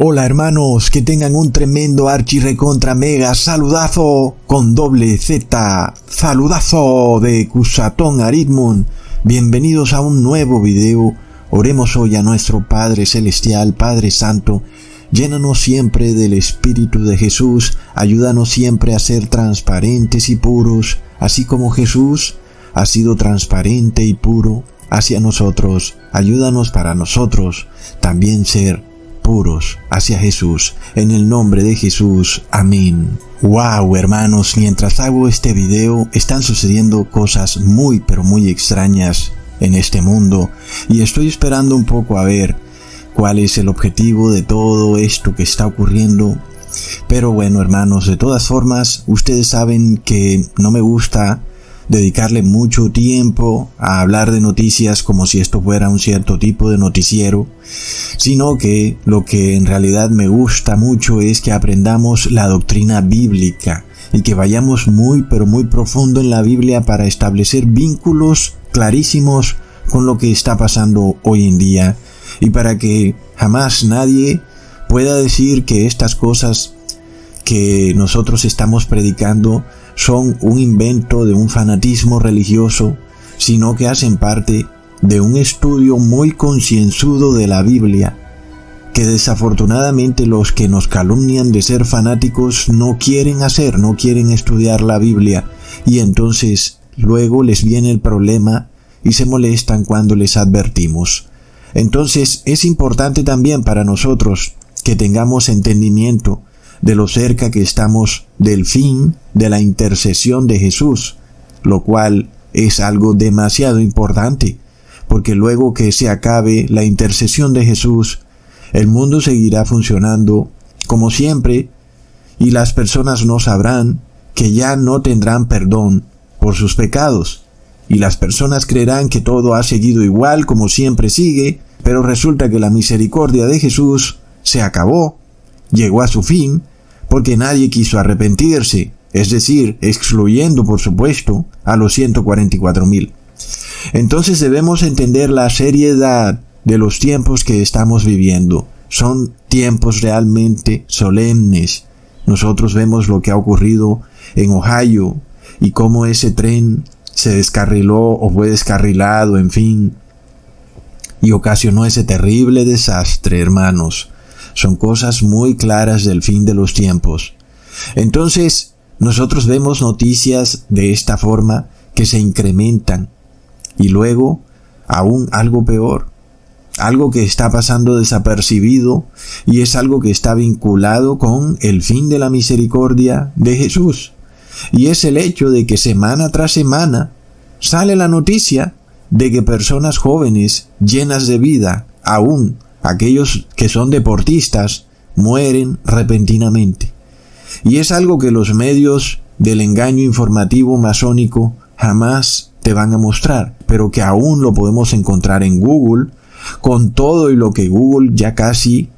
Hola hermanos, que tengan un tremendo archi recontra mega saludazo con doble Z, saludazo de Cusatón Aritmon. Bienvenidos a un nuevo video. Oremos hoy a nuestro Padre Celestial, Padre Santo. Llénanos siempre del Espíritu de Jesús, ayúdanos siempre a ser transparentes y puros, así como Jesús ha sido transparente y puro hacia nosotros. Ayúdanos para nosotros también ser puros hacia Jesús. En el nombre de Jesús. Amén. Wow, hermanos, mientras hago este video están sucediendo cosas muy pero muy extrañas en este mundo y estoy esperando un poco a ver cuál es el objetivo de todo esto que está ocurriendo. Pero bueno, hermanos, de todas formas, ustedes saben que no me gusta dedicarle mucho tiempo a hablar de noticias como si esto fuera un cierto tipo de noticiero, sino que lo que en realidad me gusta mucho es que aprendamos la doctrina bíblica y que vayamos muy pero muy profundo en la Biblia para establecer vínculos clarísimos con lo que está pasando hoy en día y para que jamás nadie pueda decir que estas cosas que nosotros estamos predicando son un invento de un fanatismo religioso, sino que hacen parte de un estudio muy concienzudo de la Biblia, que desafortunadamente los que nos calumnian de ser fanáticos no quieren hacer, no quieren estudiar la Biblia, y entonces luego les viene el problema y se molestan cuando les advertimos. Entonces es importante también para nosotros que tengamos entendimiento de lo cerca que estamos del fin de la intercesión de Jesús, lo cual es algo demasiado importante, porque luego que se acabe la intercesión de Jesús, el mundo seguirá funcionando como siempre y las personas no sabrán que ya no tendrán perdón por sus pecados. Y las personas creerán que todo ha seguido igual como siempre sigue, pero resulta que la misericordia de Jesús se acabó, llegó a su fin, porque nadie quiso arrepentirse, es decir, excluyendo por supuesto a los 144 mil. Entonces debemos entender la seriedad de los tiempos que estamos viviendo. Son tiempos realmente solemnes. Nosotros vemos lo que ha ocurrido en Ohio y cómo ese tren se descarriló o fue descarrilado, en fin, y ocasionó ese terrible desastre, hermanos. Son cosas muy claras del fin de los tiempos. Entonces, nosotros vemos noticias de esta forma que se incrementan y luego aún algo peor, algo que está pasando desapercibido y es algo que está vinculado con el fin de la misericordia de Jesús. Y es el hecho de que semana tras semana sale la noticia de que personas jóvenes llenas de vida, aún aquellos que son deportistas, mueren repentinamente. Y es algo que los medios del engaño informativo masónico jamás te van a mostrar, pero que aún lo podemos encontrar en Google, con todo y lo que Google ya casi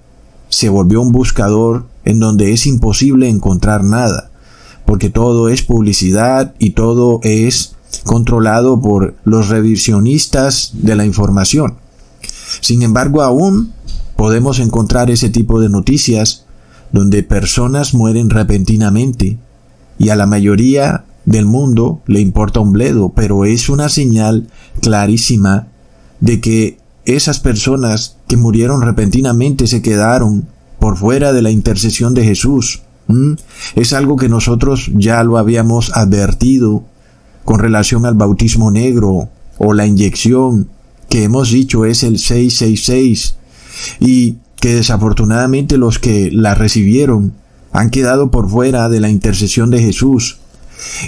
se volvió un buscador en donde es imposible encontrar nada, porque todo es publicidad y todo es controlado por los revisionistas de la información. Sin embargo, aún podemos encontrar ese tipo de noticias donde personas mueren repentinamente y a la mayoría del mundo le importa un bledo, pero es una señal clarísima de que esas personas que murieron repentinamente se quedaron por fuera de la intercesión de Jesús. Es algo que nosotros ya lo habíamos advertido con relación al bautismo negro o la inyección que hemos dicho es el 666 y que desafortunadamente los que la recibieron han quedado por fuera de la intercesión de Jesús.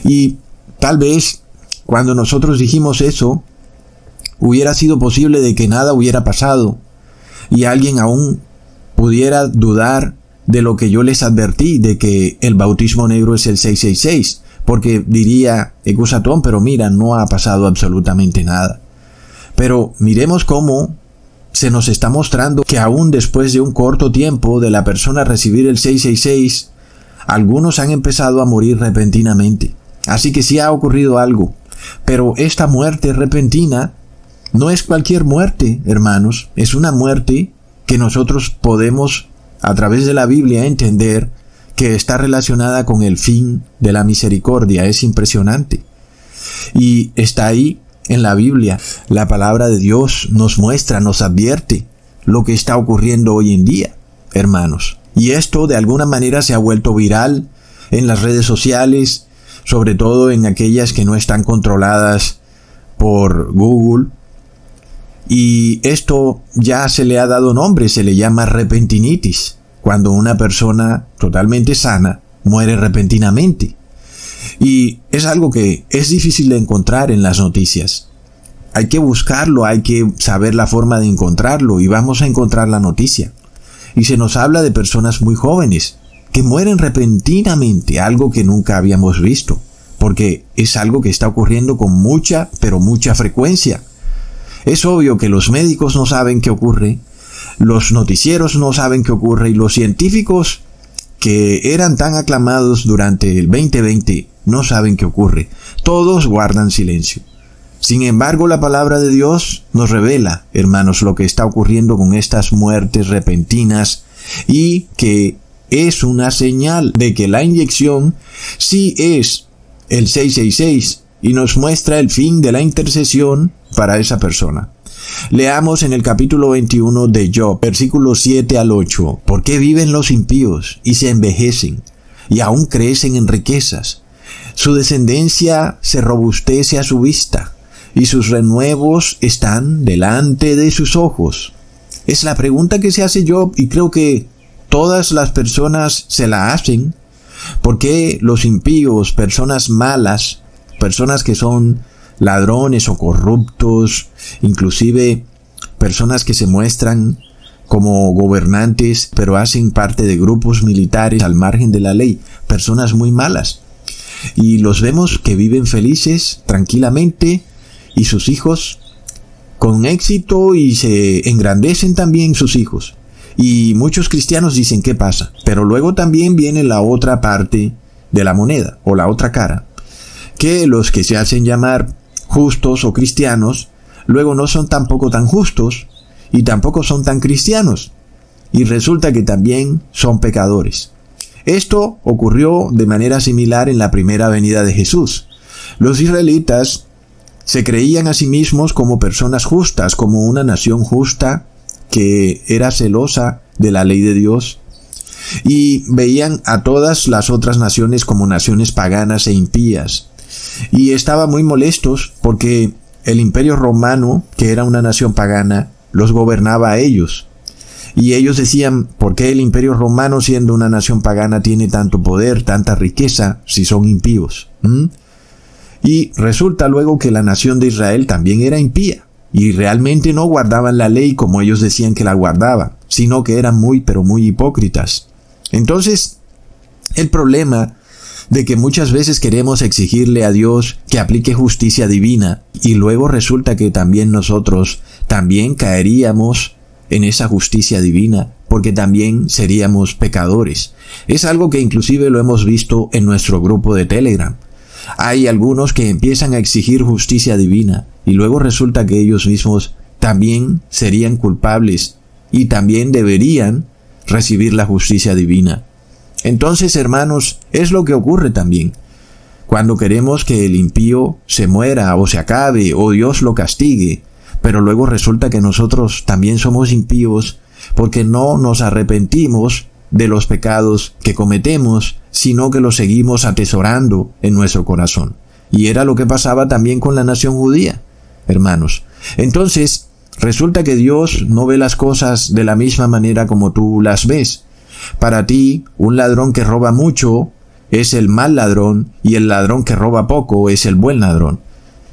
Y tal vez cuando nosotros dijimos eso, hubiera sido posible de que nada hubiera pasado y alguien aún pudiera dudar de lo que yo les advertí, de que el bautismo negro es el 666, porque diría, Ecusatón, pero mira, no ha pasado absolutamente nada. Pero miremos cómo se nos está mostrando que aún después de un corto tiempo de la persona recibir el 666, algunos han empezado a morir repentinamente. Así que sí ha ocurrido algo. Pero esta muerte repentina no es cualquier muerte, hermanos. Es una muerte que nosotros podemos a través de la Biblia entender que está relacionada con el fin de la misericordia. Es impresionante. Y está ahí en la Biblia. La palabra de Dios nos muestra, nos advierte lo que está ocurriendo hoy en día, hermanos. Y esto de alguna manera se ha vuelto viral en las redes sociales, sobre todo en aquellas que no están controladas por Google. Y esto ya se le ha dado nombre, se le llama repentinitis, cuando una persona totalmente sana muere repentinamente. Y es algo que es difícil de encontrar en las noticias. Hay que buscarlo, hay que saber la forma de encontrarlo y vamos a encontrar la noticia. Y se nos habla de personas muy jóvenes que mueren repentinamente, algo que nunca habíamos visto, porque es algo que está ocurriendo con mucha, pero mucha frecuencia. Es obvio que los médicos no saben qué ocurre, los noticieros no saben qué ocurre y los científicos que eran tan aclamados durante el 2020 no saben qué ocurre. Todos guardan silencio. Sin embargo, la palabra de Dios nos revela, hermanos, lo que está ocurriendo con estas muertes repentinas y que es una señal de que la inyección sí es el 666 y nos muestra el fin de la intercesión para esa persona. Leamos en el capítulo 21 de Job, versículos 7 al 8, ¿por qué viven los impíos y se envejecen y aún crecen en riquezas? Su descendencia se robustece a su vista y sus renuevos están delante de sus ojos. Es la pregunta que se hace Job y creo que todas las personas se la hacen. ¿Por qué los impíos, personas malas, personas que son ladrones o corruptos, inclusive personas que se muestran como gobernantes, pero hacen parte de grupos militares al margen de la ley, personas muy malas. Y los vemos que viven felices, tranquilamente, y sus hijos con éxito y se engrandecen también sus hijos. Y muchos cristianos dicen, ¿qué pasa? Pero luego también viene la otra parte de la moneda, o la otra cara, que los que se hacen llamar justos o cristianos, luego no son tampoco tan justos y tampoco son tan cristianos. Y resulta que también son pecadores. Esto ocurrió de manera similar en la primera venida de Jesús. Los israelitas se creían a sí mismos como personas justas, como una nación justa que era celosa de la ley de Dios y veían a todas las otras naciones como naciones paganas e impías y estaban muy molestos porque el imperio romano, que era una nación pagana, los gobernaba a ellos. Y ellos decían, ¿por qué el imperio romano, siendo una nación pagana, tiene tanto poder, tanta riqueza, si son impíos? ¿Mm? Y resulta luego que la nación de Israel también era impía, y realmente no guardaban la ley como ellos decían que la guardaban, sino que eran muy, pero muy hipócritas. Entonces, el problema de que muchas veces queremos exigirle a Dios que aplique justicia divina y luego resulta que también nosotros también caeríamos en esa justicia divina porque también seríamos pecadores. Es algo que inclusive lo hemos visto en nuestro grupo de Telegram. Hay algunos que empiezan a exigir justicia divina y luego resulta que ellos mismos también serían culpables y también deberían recibir la justicia divina. Entonces, hermanos, es lo que ocurre también. Cuando queremos que el impío se muera o se acabe o Dios lo castigue, pero luego resulta que nosotros también somos impíos porque no nos arrepentimos de los pecados que cometemos, sino que los seguimos atesorando en nuestro corazón. Y era lo que pasaba también con la nación judía, hermanos. Entonces, resulta que Dios no ve las cosas de la misma manera como tú las ves. Para ti, un ladrón que roba mucho es el mal ladrón y el ladrón que roba poco es el buen ladrón.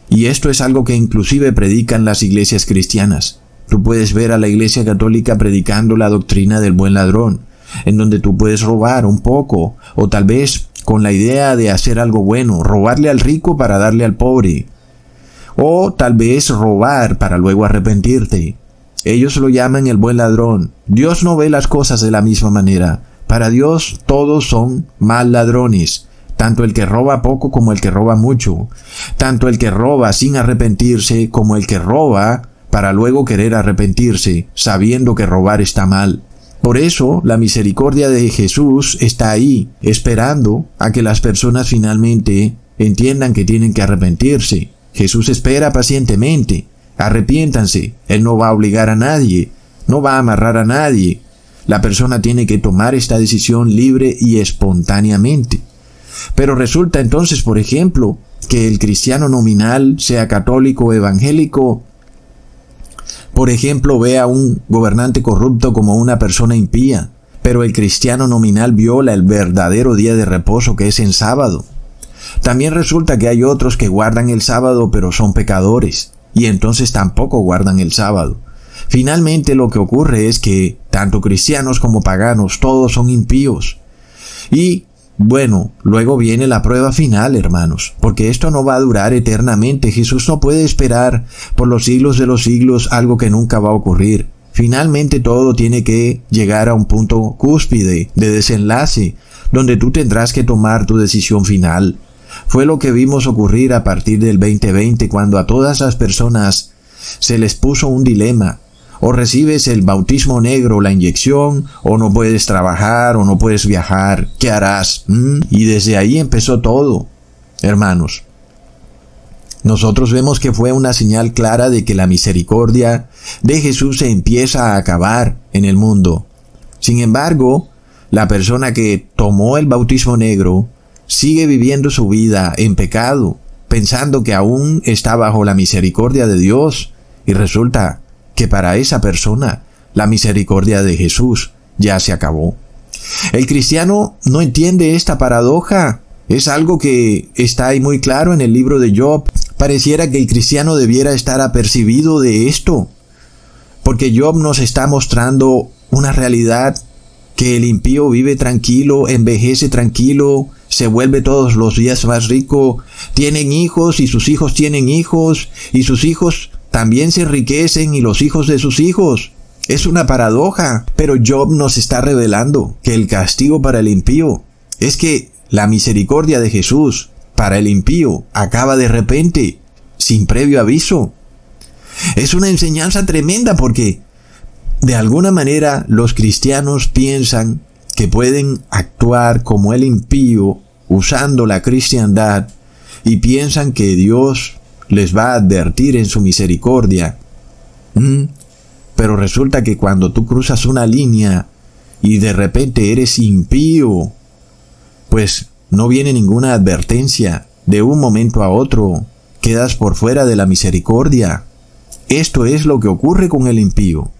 Y esto es algo que inclusive predican las iglesias cristianas. Tú puedes ver a la iglesia católica predicando la doctrina del buen ladrón, en donde tú puedes robar un poco, o tal vez con la idea de hacer algo bueno, robarle al rico para darle al pobre, o tal vez robar para luego arrepentirte. Ellos lo llaman el buen ladrón. Dios no ve las cosas de la misma manera. Para Dios todos son mal ladrones, tanto el que roba poco como el que roba mucho, tanto el que roba sin arrepentirse como el que roba para luego querer arrepentirse, sabiendo que robar está mal. Por eso la misericordia de Jesús está ahí, esperando a que las personas finalmente entiendan que tienen que arrepentirse. Jesús espera pacientemente. Arrepiéntanse. Él no va a obligar a nadie, no va a amarrar a nadie. La persona tiene que tomar esta decisión libre y espontáneamente. Pero resulta entonces, por ejemplo, que el cristiano nominal, sea católico o evangélico, por ejemplo, ve a un gobernante corrupto como una persona impía, pero el cristiano nominal viola el verdadero día de reposo que es en sábado. También resulta que hay otros que guardan el sábado pero son pecadores, y entonces tampoco guardan el sábado. Finalmente lo que ocurre es que tanto cristianos como paganos todos son impíos. Y bueno, luego viene la prueba final, hermanos, porque esto no va a durar eternamente. Jesús no puede esperar por los siglos de los siglos algo que nunca va a ocurrir. Finalmente todo tiene que llegar a un punto cúspide de desenlace, donde tú tendrás que tomar tu decisión final. Fue lo que vimos ocurrir a partir del 2020 cuando a todas las personas se les puso un dilema o recibes el bautismo negro, la inyección, o no puedes trabajar, o no puedes viajar, ¿qué harás? ¿Mm? Y desde ahí empezó todo, hermanos. Nosotros vemos que fue una señal clara de que la misericordia de Jesús se empieza a acabar en el mundo. Sin embargo, la persona que tomó el bautismo negro sigue viviendo su vida en pecado, pensando que aún está bajo la misericordia de Dios, y resulta que para esa persona la misericordia de Jesús ya se acabó. El cristiano no entiende esta paradoja. Es algo que está ahí muy claro en el libro de Job. Pareciera que el cristiano debiera estar apercibido de esto. Porque Job nos está mostrando una realidad que el impío vive tranquilo, envejece tranquilo, se vuelve todos los días más rico, tienen hijos y sus hijos tienen hijos y sus hijos también se enriquecen y los hijos de sus hijos. Es una paradoja, pero Job nos está revelando que el castigo para el impío es que la misericordia de Jesús para el impío acaba de repente, sin previo aviso. Es una enseñanza tremenda porque de alguna manera los cristianos piensan que pueden actuar como el impío usando la cristiandad y piensan que Dios les va a advertir en su misericordia. ¿Mm? Pero resulta que cuando tú cruzas una línea y de repente eres impío, pues no viene ninguna advertencia. De un momento a otro quedas por fuera de la misericordia. Esto es lo que ocurre con el impío.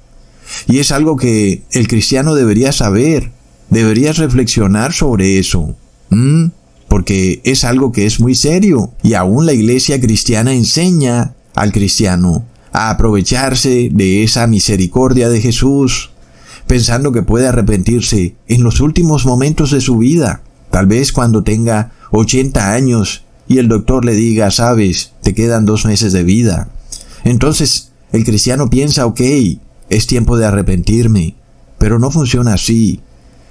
Y es algo que el cristiano debería saber. Deberías reflexionar sobre eso. ¿Mm? Porque es algo que es muy serio y aún la iglesia cristiana enseña al cristiano a aprovecharse de esa misericordia de Jesús, pensando que puede arrepentirse en los últimos momentos de su vida, tal vez cuando tenga 80 años y el doctor le diga, sabes, te quedan dos meses de vida. Entonces el cristiano piensa, ok, es tiempo de arrepentirme, pero no funciona así.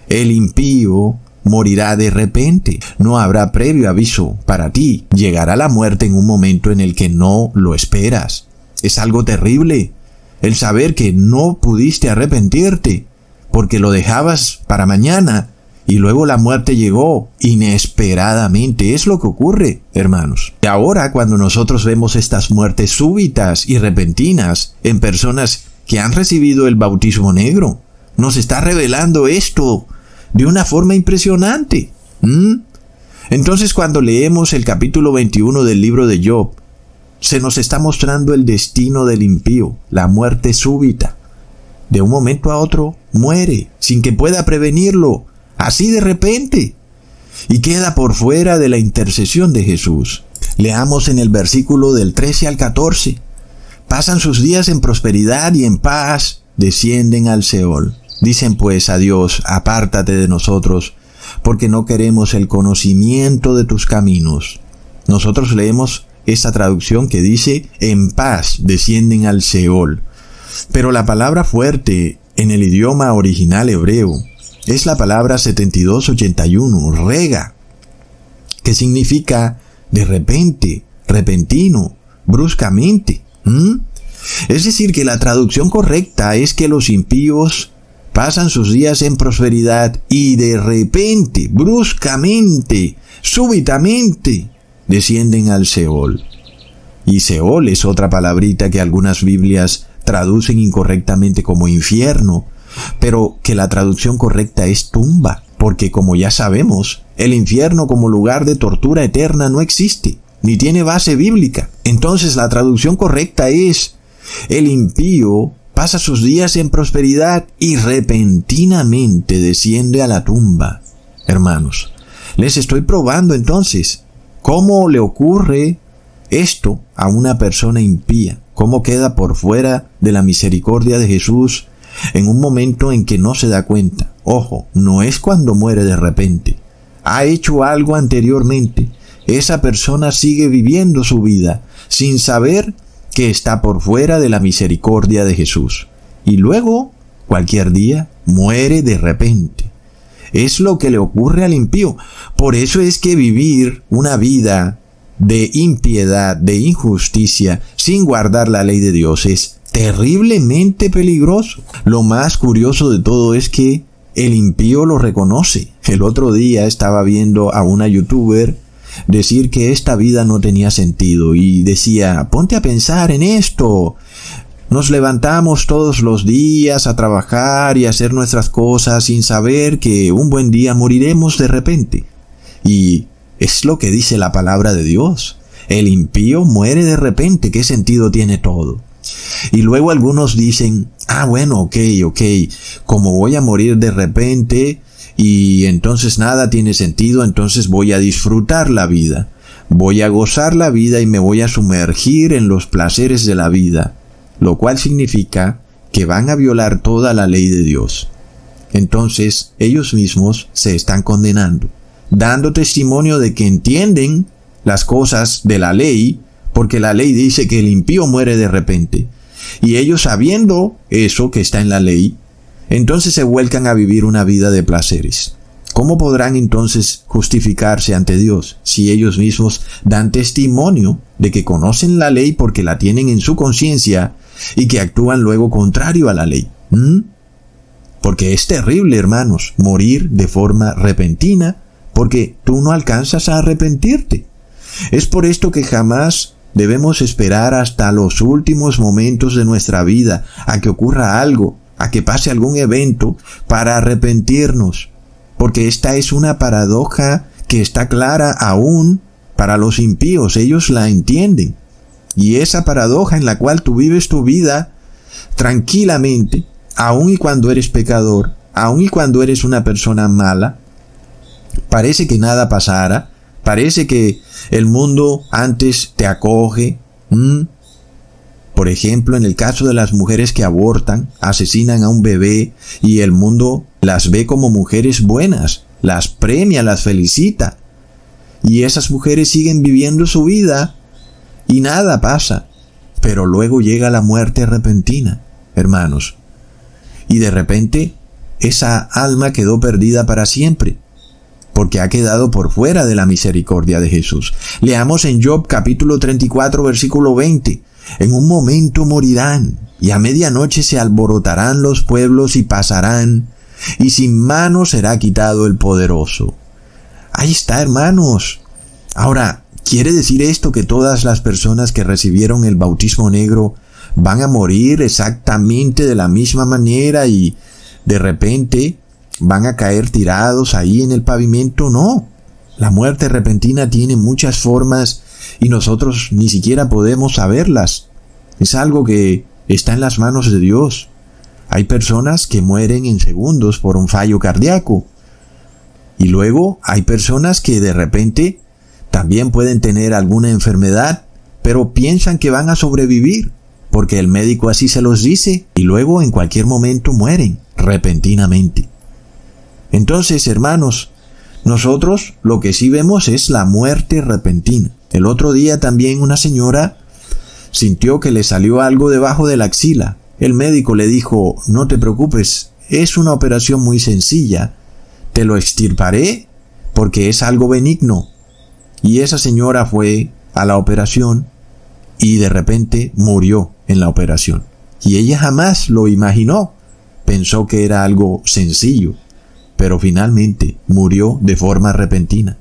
El impío morirá de repente. No habrá previo aviso para ti. Llegará la muerte en un momento en el que no lo esperas. Es algo terrible el saber que no pudiste arrepentirte porque lo dejabas para mañana y luego la muerte llegó inesperadamente. Es lo que ocurre, hermanos. Y ahora cuando nosotros vemos estas muertes súbitas y repentinas en personas que han recibido el bautismo negro, nos está revelando esto de una forma impresionante. Entonces cuando leemos el capítulo 21 del libro de Job, se nos está mostrando el destino del impío, la muerte súbita. De un momento a otro muere, sin que pueda prevenirlo, así de repente, y queda por fuera de la intercesión de Jesús. Leamos en el versículo del 13 al 14. Pasan sus días en prosperidad y en paz, descienden al Seol. Dicen pues a Dios, apártate de nosotros, porque no queremos el conocimiento de tus caminos. Nosotros leemos esta traducción que dice, en paz descienden al Seol. Pero la palabra fuerte en el idioma original hebreo es la palabra 7281, rega, que significa de repente, repentino, bruscamente. Es decir, que la traducción correcta es que los impíos pasan sus días en prosperidad y de repente, bruscamente, súbitamente, descienden al Seol. Y Seol es otra palabrita que algunas Biblias traducen incorrectamente como infierno, pero que la traducción correcta es tumba, porque como ya sabemos, el infierno como lugar de tortura eterna no existe, ni tiene base bíblica. Entonces la traducción correcta es, el impío pasa sus días en prosperidad y repentinamente desciende a la tumba. Hermanos, les estoy probando entonces cómo le ocurre esto a una persona impía, cómo queda por fuera de la misericordia de Jesús en un momento en que no se da cuenta. Ojo, no es cuando muere de repente. Ha hecho algo anteriormente. Esa persona sigue viviendo su vida sin saber que está por fuera de la misericordia de Jesús. Y luego, cualquier día, muere de repente. Es lo que le ocurre al impío. Por eso es que vivir una vida de impiedad, de injusticia, sin guardar la ley de Dios es terriblemente peligroso. Lo más curioso de todo es que el impío lo reconoce. El otro día estaba viendo a una youtuber decir que esta vida no tenía sentido y decía, ponte a pensar en esto. Nos levantamos todos los días a trabajar y a hacer nuestras cosas sin saber que un buen día moriremos de repente. Y es lo que dice la palabra de Dios. El impío muere de repente. ¿Qué sentido tiene todo? Y luego algunos dicen, ah, bueno, ok, ok, como voy a morir de repente y entonces nada tiene sentido, entonces voy a disfrutar la vida. Voy a gozar la vida y me voy a sumergir en los placeres de la vida lo cual significa que van a violar toda la ley de Dios. Entonces ellos mismos se están condenando, dando testimonio de que entienden las cosas de la ley, porque la ley dice que el impío muere de repente. Y ellos sabiendo eso que está en la ley, entonces se vuelcan a vivir una vida de placeres. ¿Cómo podrán entonces justificarse ante Dios si ellos mismos dan testimonio de que conocen la ley porque la tienen en su conciencia y que actúan luego contrario a la ley. ¿Mm? Porque es terrible, hermanos, morir de forma repentina porque tú no alcanzas a arrepentirte. Es por esto que jamás debemos esperar hasta los últimos momentos de nuestra vida a que ocurra algo, a que pase algún evento para arrepentirnos. Porque esta es una paradoja que está clara aún para los impíos, ellos la entienden. Y esa paradoja en la cual tú vives tu vida tranquilamente, aun y cuando eres pecador, aun y cuando eres una persona mala, parece que nada pasara, parece que el mundo antes te acoge. Por ejemplo, en el caso de las mujeres que abortan, asesinan a un bebé y el mundo las ve como mujeres buenas, las premia, las felicita. Y esas mujeres siguen viviendo su vida y nada pasa. Pero luego llega la muerte repentina, hermanos. Y de repente esa alma quedó perdida para siempre, porque ha quedado por fuera de la misericordia de Jesús. Leamos en Job capítulo 34 versículo 20. En un momento morirán, y a medianoche se alborotarán los pueblos y pasarán, y sin mano será quitado el poderoso. Ahí está, hermanos. Ahora, ¿Quiere decir esto que todas las personas que recibieron el bautismo negro van a morir exactamente de la misma manera y de repente van a caer tirados ahí en el pavimento? No. La muerte repentina tiene muchas formas y nosotros ni siquiera podemos saberlas. Es algo que está en las manos de Dios. Hay personas que mueren en segundos por un fallo cardíaco. Y luego hay personas que de repente también pueden tener alguna enfermedad, pero piensan que van a sobrevivir, porque el médico así se los dice, y luego en cualquier momento mueren repentinamente. Entonces, hermanos, nosotros lo que sí vemos es la muerte repentina. El otro día también una señora sintió que le salió algo debajo de la axila. El médico le dijo, no te preocupes, es una operación muy sencilla. Te lo extirparé porque es algo benigno. Y esa señora fue a la operación y de repente murió en la operación. Y ella jamás lo imaginó, pensó que era algo sencillo, pero finalmente murió de forma repentina.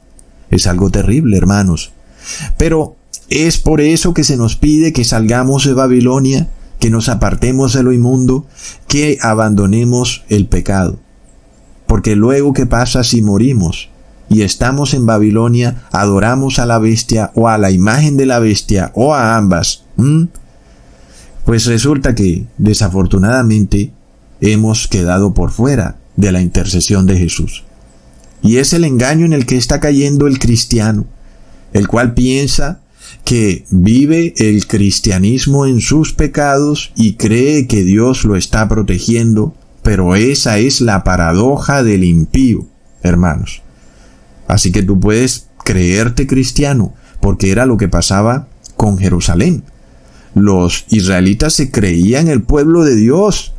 Es algo terrible, hermanos. Pero es por eso que se nos pide que salgamos de Babilonia, que nos apartemos de lo inmundo, que abandonemos el pecado. Porque luego, ¿qué pasa si morimos? y estamos en Babilonia, adoramos a la bestia o a la imagen de la bestia o a ambas. Pues resulta que, desafortunadamente, hemos quedado por fuera de la intercesión de Jesús. Y es el engaño en el que está cayendo el cristiano, el cual piensa que vive el cristianismo en sus pecados y cree que Dios lo está protegiendo, pero esa es la paradoja del impío, hermanos. Así que tú puedes creerte cristiano, porque era lo que pasaba con Jerusalén. Los israelitas se creían el pueblo de Dios,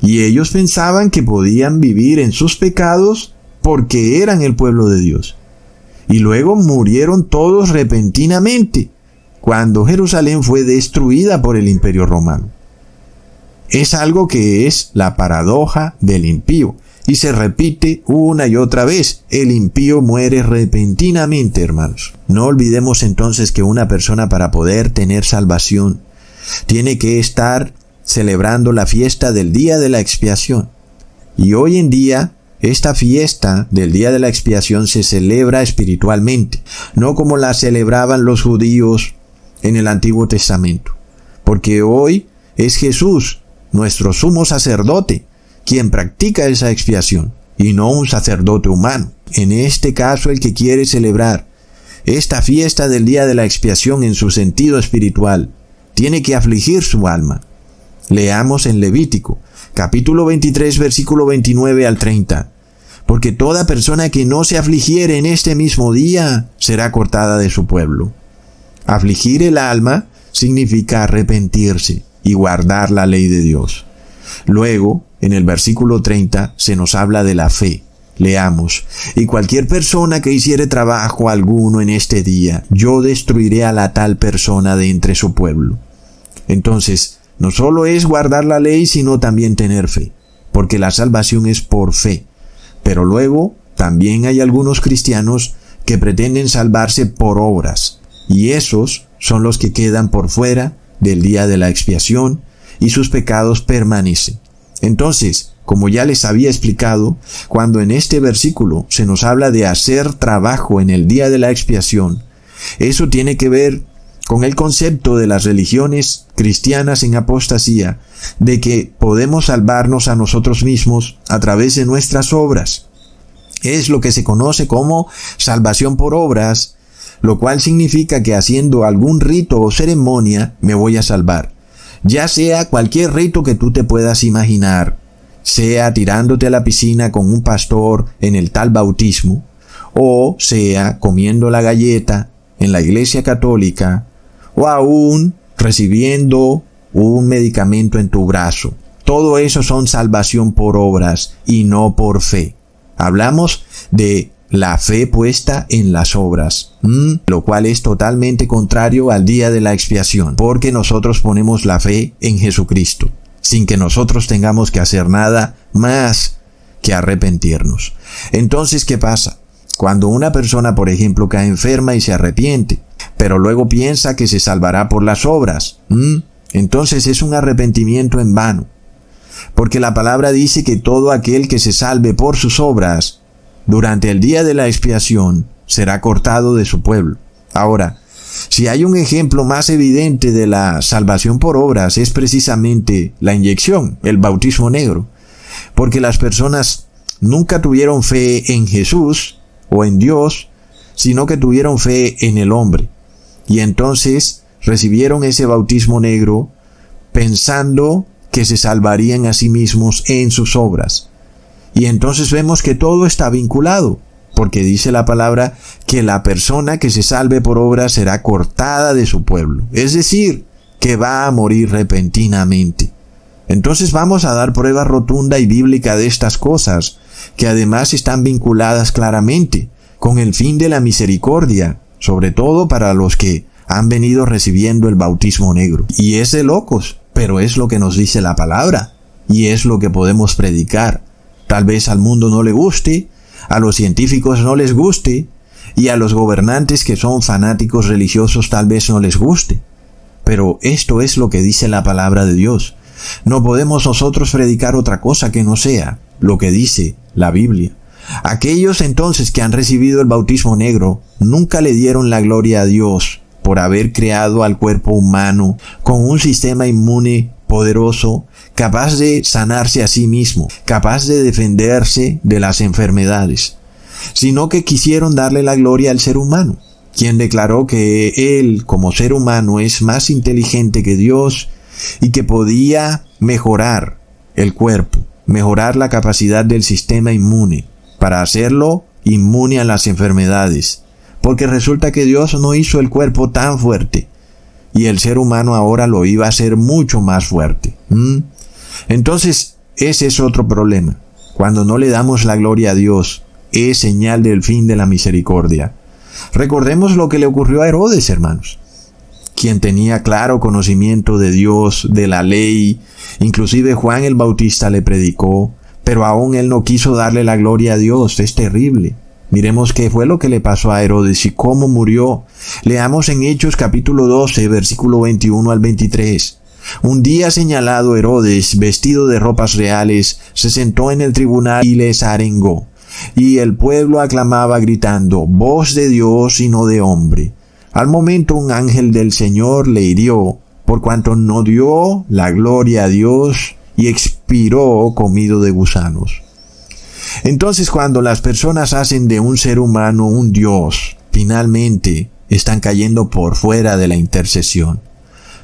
y ellos pensaban que podían vivir en sus pecados porque eran el pueblo de Dios. Y luego murieron todos repentinamente cuando Jerusalén fue destruida por el imperio romano. Es algo que es la paradoja del impío y se repite una y otra vez. El impío muere repentinamente, hermanos. No olvidemos entonces que una persona para poder tener salvación tiene que estar celebrando la fiesta del día de la expiación. Y hoy en día, esta fiesta del día de la expiación se celebra espiritualmente, no como la celebraban los judíos en el Antiguo Testamento. Porque hoy es Jesús, nuestro sumo sacerdote, quien practica esa expiación, y no un sacerdote humano. En este caso, el que quiere celebrar esta fiesta del día de la expiación en su sentido espiritual, tiene que afligir su alma, Leamos en Levítico, capítulo 23, versículo 29 al 30. Porque toda persona que no se afligiere en este mismo día será cortada de su pueblo. Afligir el alma significa arrepentirse y guardar la ley de Dios. Luego, en el versículo 30, se nos habla de la fe. Leamos, y cualquier persona que hiciere trabajo alguno en este día, yo destruiré a la tal persona de entre su pueblo. Entonces, no solo es guardar la ley, sino también tener fe, porque la salvación es por fe. Pero luego también hay algunos cristianos que pretenden salvarse por obras, y esos son los que quedan por fuera del día de la expiación, y sus pecados permanecen. Entonces, como ya les había explicado, cuando en este versículo se nos habla de hacer trabajo en el día de la expiación, eso tiene que ver con el concepto de las religiones cristianas en apostasía, de que podemos salvarnos a nosotros mismos a través de nuestras obras. Es lo que se conoce como salvación por obras, lo cual significa que haciendo algún rito o ceremonia me voy a salvar. Ya sea cualquier rito que tú te puedas imaginar, sea tirándote a la piscina con un pastor en el tal bautismo, o sea comiendo la galleta en la iglesia católica, o aún recibiendo un medicamento en tu brazo. Todo eso son salvación por obras y no por fe. Hablamos de la fe puesta en las obras, lo cual es totalmente contrario al día de la expiación, porque nosotros ponemos la fe en Jesucristo, sin que nosotros tengamos que hacer nada más que arrepentirnos. Entonces, ¿qué pasa? Cuando una persona, por ejemplo, cae enferma y se arrepiente, pero luego piensa que se salvará por las obras. Entonces es un arrepentimiento en vano. Porque la palabra dice que todo aquel que se salve por sus obras, durante el día de la expiación, será cortado de su pueblo. Ahora, si hay un ejemplo más evidente de la salvación por obras, es precisamente la inyección, el bautismo negro. Porque las personas nunca tuvieron fe en Jesús o en Dios, sino que tuvieron fe en el hombre. Y entonces recibieron ese bautismo negro pensando que se salvarían a sí mismos en sus obras. Y entonces vemos que todo está vinculado, porque dice la palabra que la persona que se salve por obras será cortada de su pueblo, es decir, que va a morir repentinamente. Entonces vamos a dar prueba rotunda y bíblica de estas cosas, que además están vinculadas claramente con el fin de la misericordia, sobre todo para los que han venido recibiendo el bautismo negro. Y es de locos, pero es lo que nos dice la palabra. y es lo que podemos predicar. Tal vez al mundo no le guste, a los científicos no les guste, y a los gobernantes que son fanáticos religiosos tal vez no les guste. Pero esto es lo que dice la palabra de Dios. No podemos nosotros predicar otra cosa que no sea lo que dice la Biblia. Aquellos entonces que han recibido el bautismo negro nunca le dieron la gloria a Dios por haber creado al cuerpo humano con un sistema inmune poderoso, capaz de sanarse a sí mismo, capaz de defenderse de las enfermedades, sino que quisieron darle la gloria al ser humano, quien declaró que él como ser humano es más inteligente que Dios y que podía mejorar el cuerpo, mejorar la capacidad del sistema inmune, para hacerlo inmune a las enfermedades, porque resulta que Dios no hizo el cuerpo tan fuerte, y el ser humano ahora lo iba a hacer mucho más fuerte. Entonces, ese es otro problema. Cuando no le damos la gloria a Dios, es señal del fin de la misericordia. Recordemos lo que le ocurrió a Herodes, hermanos quien tenía claro conocimiento de Dios, de la ley, inclusive Juan el Bautista le predicó, pero aún él no quiso darle la gloria a Dios, es terrible. Miremos qué fue lo que le pasó a Herodes y cómo murió. Leamos en Hechos capítulo 12, versículo 21 al 23. Un día señalado Herodes, vestido de ropas reales, se sentó en el tribunal y les arengó. Y el pueblo aclamaba gritando, voz de Dios y no de hombre. Al momento un ángel del Señor le hirió, por cuanto no dio la gloria a Dios y expiró comido de gusanos. Entonces cuando las personas hacen de un ser humano un Dios, finalmente están cayendo por fuera de la intercesión.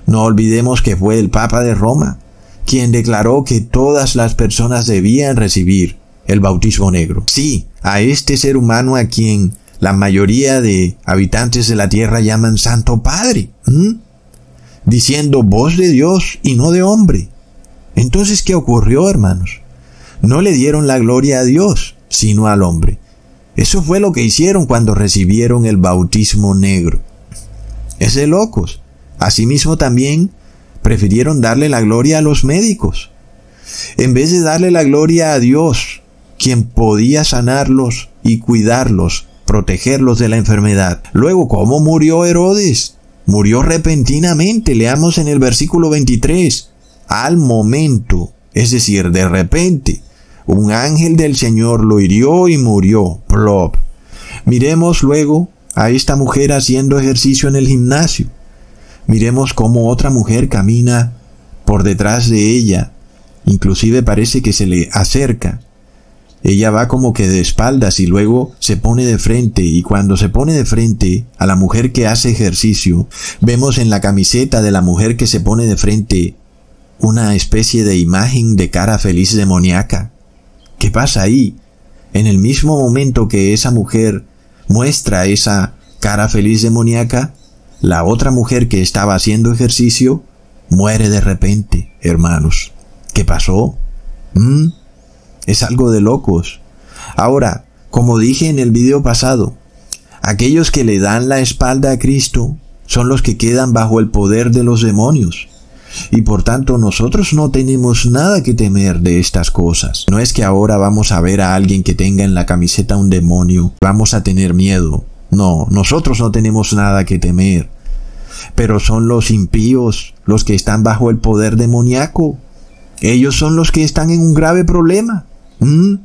No olvidemos que fue el Papa de Roma quien declaró que todas las personas debían recibir el bautismo negro. Sí, a este ser humano a quien la mayoría de habitantes de la tierra llaman Santo Padre, diciendo voz de Dios y no de hombre. Entonces, ¿qué ocurrió, hermanos? No le dieron la gloria a Dios, sino al hombre. Eso fue lo que hicieron cuando recibieron el bautismo negro. Es locos. Asimismo también prefirieron darle la gloria a los médicos. En vez de darle la gloria a Dios, quien podía sanarlos y cuidarlos protegerlos de la enfermedad. Luego, ¿cómo murió Herodes? Murió repentinamente, leamos en el versículo 23, al momento, es decir, de repente, un ángel del Señor lo hirió y murió. Plop. Miremos luego a esta mujer haciendo ejercicio en el gimnasio. Miremos cómo otra mujer camina por detrás de ella. Inclusive parece que se le acerca. Ella va como que de espaldas y luego se pone de frente y cuando se pone de frente a la mujer que hace ejercicio, vemos en la camiseta de la mujer que se pone de frente una especie de imagen de cara feliz demoníaca. ¿Qué pasa ahí? En el mismo momento que esa mujer muestra esa cara feliz demoníaca, la otra mujer que estaba haciendo ejercicio muere de repente, hermanos. ¿Qué pasó? ¿Mm? Es algo de locos. Ahora, como dije en el video pasado, aquellos que le dan la espalda a Cristo son los que quedan bajo el poder de los demonios. Y por tanto nosotros no tenemos nada que temer de estas cosas. No es que ahora vamos a ver a alguien que tenga en la camiseta un demonio, vamos a tener miedo. No, nosotros no tenemos nada que temer. Pero son los impíos los que están bajo el poder demoníaco. Ellos son los que están en un grave problema. Mm.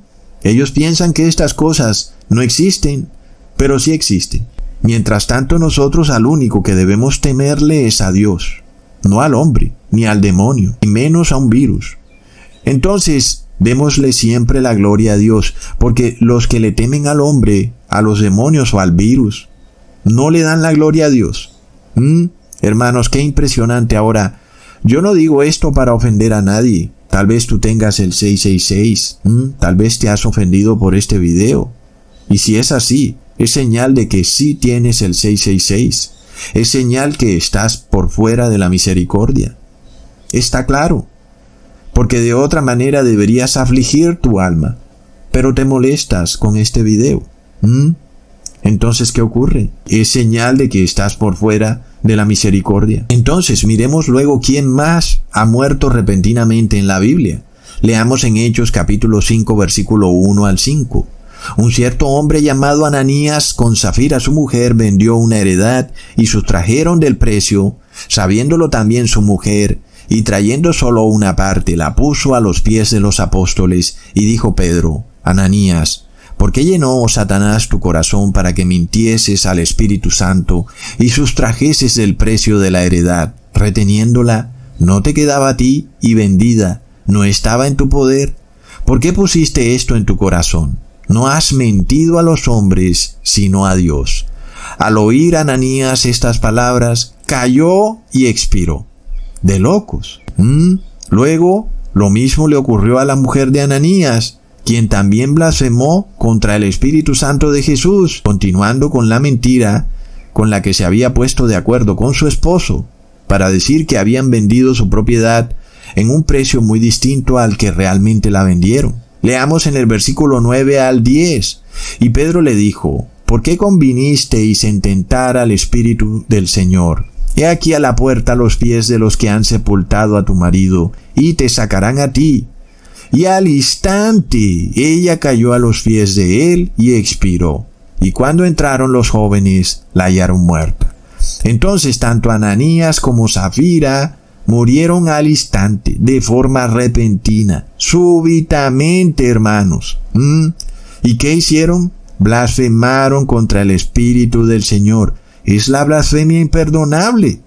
Ellos piensan que estas cosas no existen, pero sí existen. Mientras tanto nosotros al único que debemos temerle es a Dios, no al hombre, ni al demonio, ni menos a un virus. Entonces, démosle siempre la gloria a Dios, porque los que le temen al hombre, a los demonios o al virus, no le dan la gloria a Dios. Mm. Hermanos, qué impresionante ahora. Yo no digo esto para ofender a nadie, Tal vez tú tengas el 666. Tal vez te has ofendido por este video. Y si es así, es señal de que sí tienes el 666. Es señal que estás por fuera de la misericordia. Está claro. Porque de otra manera deberías afligir tu alma. Pero te molestas con este video. Entonces, ¿qué ocurre? Es señal de que estás por fuera de la misericordia. Entonces, miremos luego quién más ha muerto repentinamente en la Biblia. Leamos en Hechos capítulo 5 versículo 1 al 5. Un cierto hombre llamado Ananías con Zafira su mujer vendió una heredad y sustrajeron del precio, sabiéndolo también su mujer, y trayendo solo una parte la puso a los pies de los apóstoles, y dijo Pedro, Ananías, ¿por qué llenó Satanás tu corazón para que mintieses al Espíritu Santo y sustrajeses el precio de la heredad, reteniéndola? ¿No te quedaba a ti y vendida? ¿No estaba en tu poder? ¿Por qué pusiste esto en tu corazón? No has mentido a los hombres, sino a Dios. Al oír Ananías estas palabras, cayó y expiró. De locos. ¿Mm? Luego, lo mismo le ocurrió a la mujer de Ananías, quien también blasfemó contra el Espíritu Santo de Jesús, continuando con la mentira con la que se había puesto de acuerdo con su esposo, para decir que habían vendido su propiedad en un precio muy distinto al que realmente la vendieron. Leamos en el versículo 9 al 10. Y Pedro le dijo, ¿por qué convinisteis en tentar al Espíritu del Señor? He aquí a la puerta los pies de los que han sepultado a tu marido, y te sacarán a ti. Y al instante ella cayó a los pies de él y expiró. Y cuando entraron los jóvenes, la hallaron muerta. Entonces tanto Ananías como Zafira murieron al instante, de forma repentina, súbitamente, hermanos. ¿Mm? ¿Y qué hicieron? Blasfemaron contra el Espíritu del Señor. Es la blasfemia imperdonable.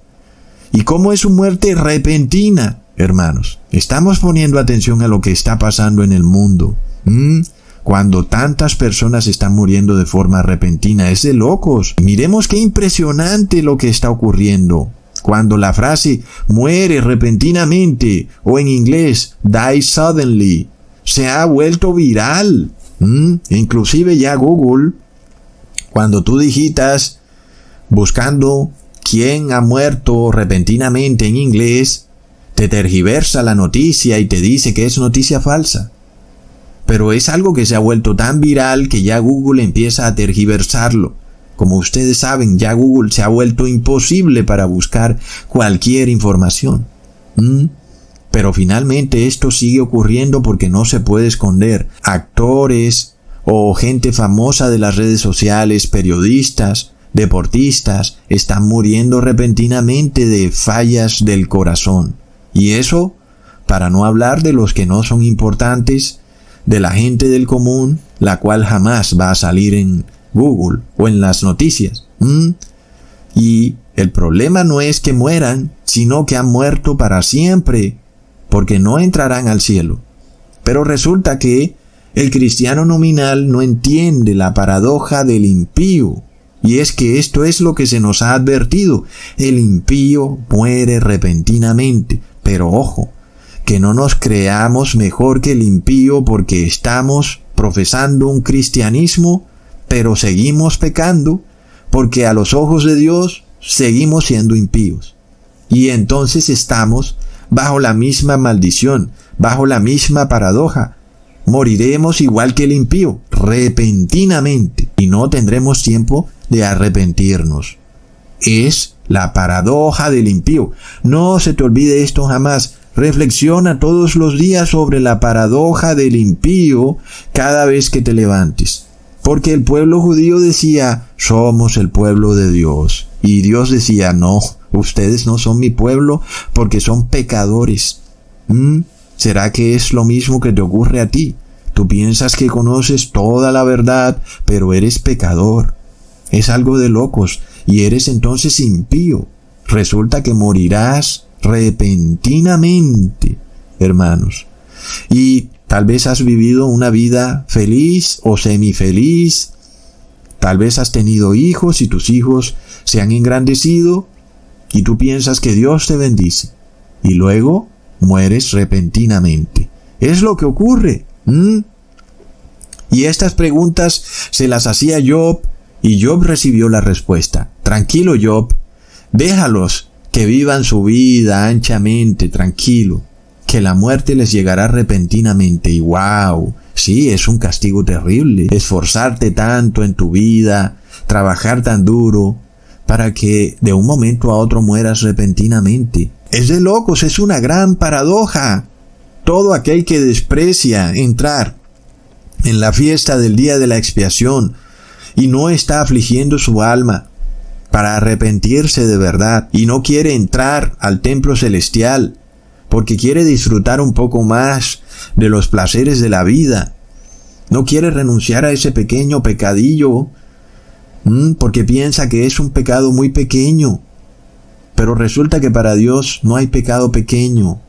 ¿Y cómo es su muerte repentina? Hermanos, estamos poniendo atención a lo que está pasando en el mundo. ¿Mm? Cuando tantas personas están muriendo de forma repentina, es de locos. Miremos qué impresionante lo que está ocurriendo. Cuando la frase muere repentinamente o en inglés die suddenly se ha vuelto viral. Inclusive ya Google, cuando tú digitas buscando quién ha muerto repentinamente en inglés, te tergiversa la noticia y te dice que es noticia falsa. Pero es algo que se ha vuelto tan viral que ya Google empieza a tergiversarlo. Como ustedes saben, ya Google se ha vuelto imposible para buscar cualquier información. ¿Mm? Pero finalmente esto sigue ocurriendo porque no se puede esconder. Actores o gente famosa de las redes sociales, periodistas, deportistas, están muriendo repentinamente de fallas del corazón. Y eso, para no hablar de los que no son importantes, de la gente del común, la cual jamás va a salir en Google o en las noticias. Y el problema no es que mueran, sino que han muerto para siempre, porque no entrarán al cielo. Pero resulta que el cristiano nominal no entiende la paradoja del impío. Y es que esto es lo que se nos ha advertido. El impío muere repentinamente. Pero ojo, que no nos creamos mejor que el impío porque estamos profesando un cristianismo pero seguimos pecando porque a los ojos de Dios seguimos siendo impíos. Y entonces estamos bajo la misma maldición, bajo la misma paradoja. Moriremos igual que el impío, repentinamente, y no tendremos tiempo de arrepentirnos. Es la paradoja del impío. No se te olvide esto jamás. Reflexiona todos los días sobre la paradoja del impío cada vez que te levantes. Porque el pueblo judío decía, somos el pueblo de Dios. Y Dios decía, no, ustedes no son mi pueblo porque son pecadores. ¿Mm? ¿Será que es lo mismo que te ocurre a ti? Tú piensas que conoces toda la verdad, pero eres pecador. Es algo de locos, y eres entonces impío. Resulta que morirás repentinamente, hermanos. Y Tal vez has vivido una vida feliz o semifeliz. Tal vez has tenido hijos y tus hijos se han engrandecido y tú piensas que Dios te bendice. Y luego mueres repentinamente. Es lo que ocurre. Y estas preguntas se las hacía Job y Job recibió la respuesta. Tranquilo Job, déjalos que vivan su vida anchamente, tranquilo que la muerte les llegará repentinamente y wow, sí, es un castigo terrible. Esforzarte tanto en tu vida, trabajar tan duro, para que de un momento a otro mueras repentinamente. Es de locos, es una gran paradoja. todo aquel que desprecia entrar en la fiesta del día de la expiación y no está afligiendo su alma para arrepentirse de verdad y no quiere entrar al templo celestial porque quiere disfrutar un poco más de los placeres de la vida, no quiere renunciar a ese pequeño pecadillo porque piensa que es un pecado muy pequeño. Pero resulta que para Dios no hay pecado pequeño.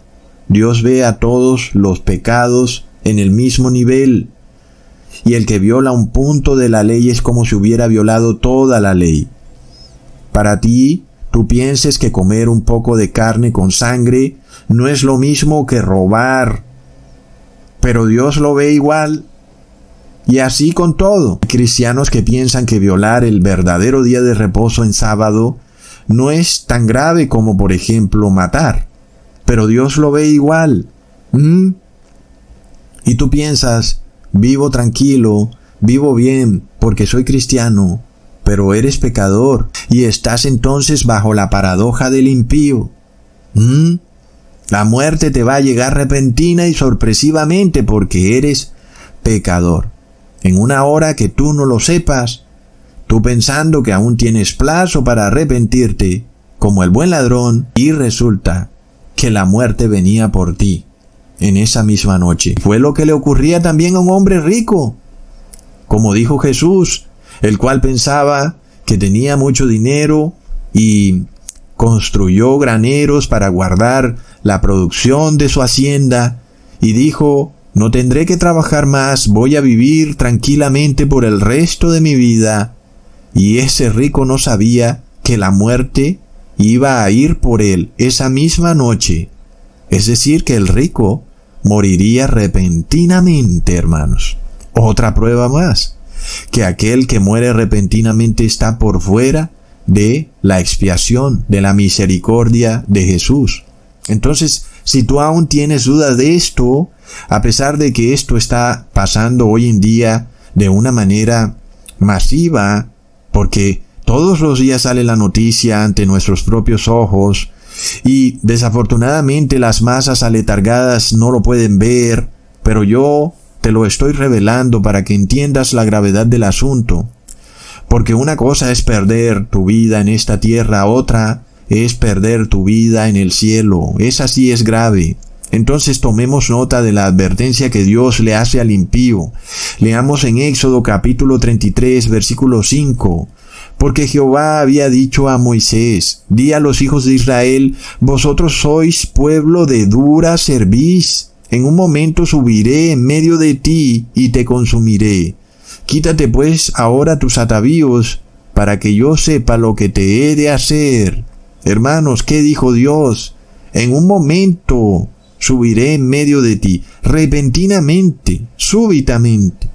Dios ve a todos los pecados en el mismo nivel. Y el que viola un punto de la ley es como si hubiera violado toda la ley. Para ti, tú pienses que comer un poco de carne con sangre no es lo mismo que robar. Pero Dios lo ve igual. Y así con todo. Cristianos que piensan que violar el verdadero día de reposo en sábado no es tan grave como por ejemplo matar. Pero Dios lo ve igual. ¿Mm? Y tú piensas, vivo tranquilo, vivo bien, porque soy cristiano, pero eres pecador y estás entonces bajo la paradoja del impío. ¿Mm? La muerte te va a llegar repentina y sorpresivamente porque eres pecador en una hora que tú no lo sepas, tú pensando que aún tienes plazo para arrepentirte, como el buen ladrón, y resulta que la muerte venía por ti en esa misma noche. Fue lo que le ocurría también a un hombre rico, como dijo Jesús, el cual pensaba que tenía mucho dinero y construyó graneros para guardar la producción de su hacienda, y dijo, no tendré que trabajar más, voy a vivir tranquilamente por el resto de mi vida. Y ese rico no sabía que la muerte iba a ir por él esa misma noche. Es decir, que el rico moriría repentinamente, hermanos. Otra prueba más, que aquel que muere repentinamente está por fuera de la expiación, de la misericordia de Jesús. Entonces, si tú aún tienes duda de esto, a pesar de que esto está pasando hoy en día de una manera masiva, porque todos los días sale la noticia ante nuestros propios ojos, y desafortunadamente las masas aletargadas no lo pueden ver, pero yo te lo estoy revelando para que entiendas la gravedad del asunto. Porque una cosa es perder tu vida en esta tierra, otra es perder tu vida en el cielo. Esa sí es grave. Entonces tomemos nota de la advertencia que Dios le hace al impío. Leamos en Éxodo capítulo 33 versículo 5. Porque Jehová había dicho a Moisés, di a los hijos de Israel, vosotros sois pueblo de dura cerviz. En un momento subiré en medio de ti y te consumiré. Quítate pues ahora tus atavíos, para que yo sepa lo que te he de hacer. Hermanos, ¿qué dijo Dios? En un momento subiré en medio de ti, repentinamente, súbitamente.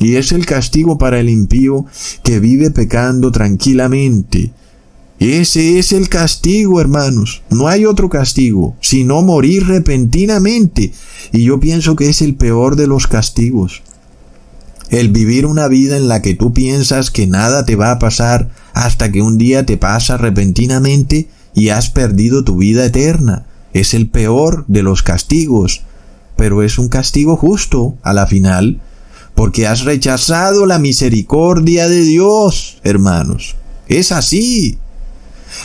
Y es el castigo para el impío que vive pecando tranquilamente. Ese es el castigo, hermanos. No hay otro castigo, sino morir repentinamente. Y yo pienso que es el peor de los castigos. El vivir una vida en la que tú piensas que nada te va a pasar hasta que un día te pasa repentinamente y has perdido tu vida eterna. Es el peor de los castigos, pero es un castigo justo a la final, porque has rechazado la misericordia de Dios, hermanos. Es así.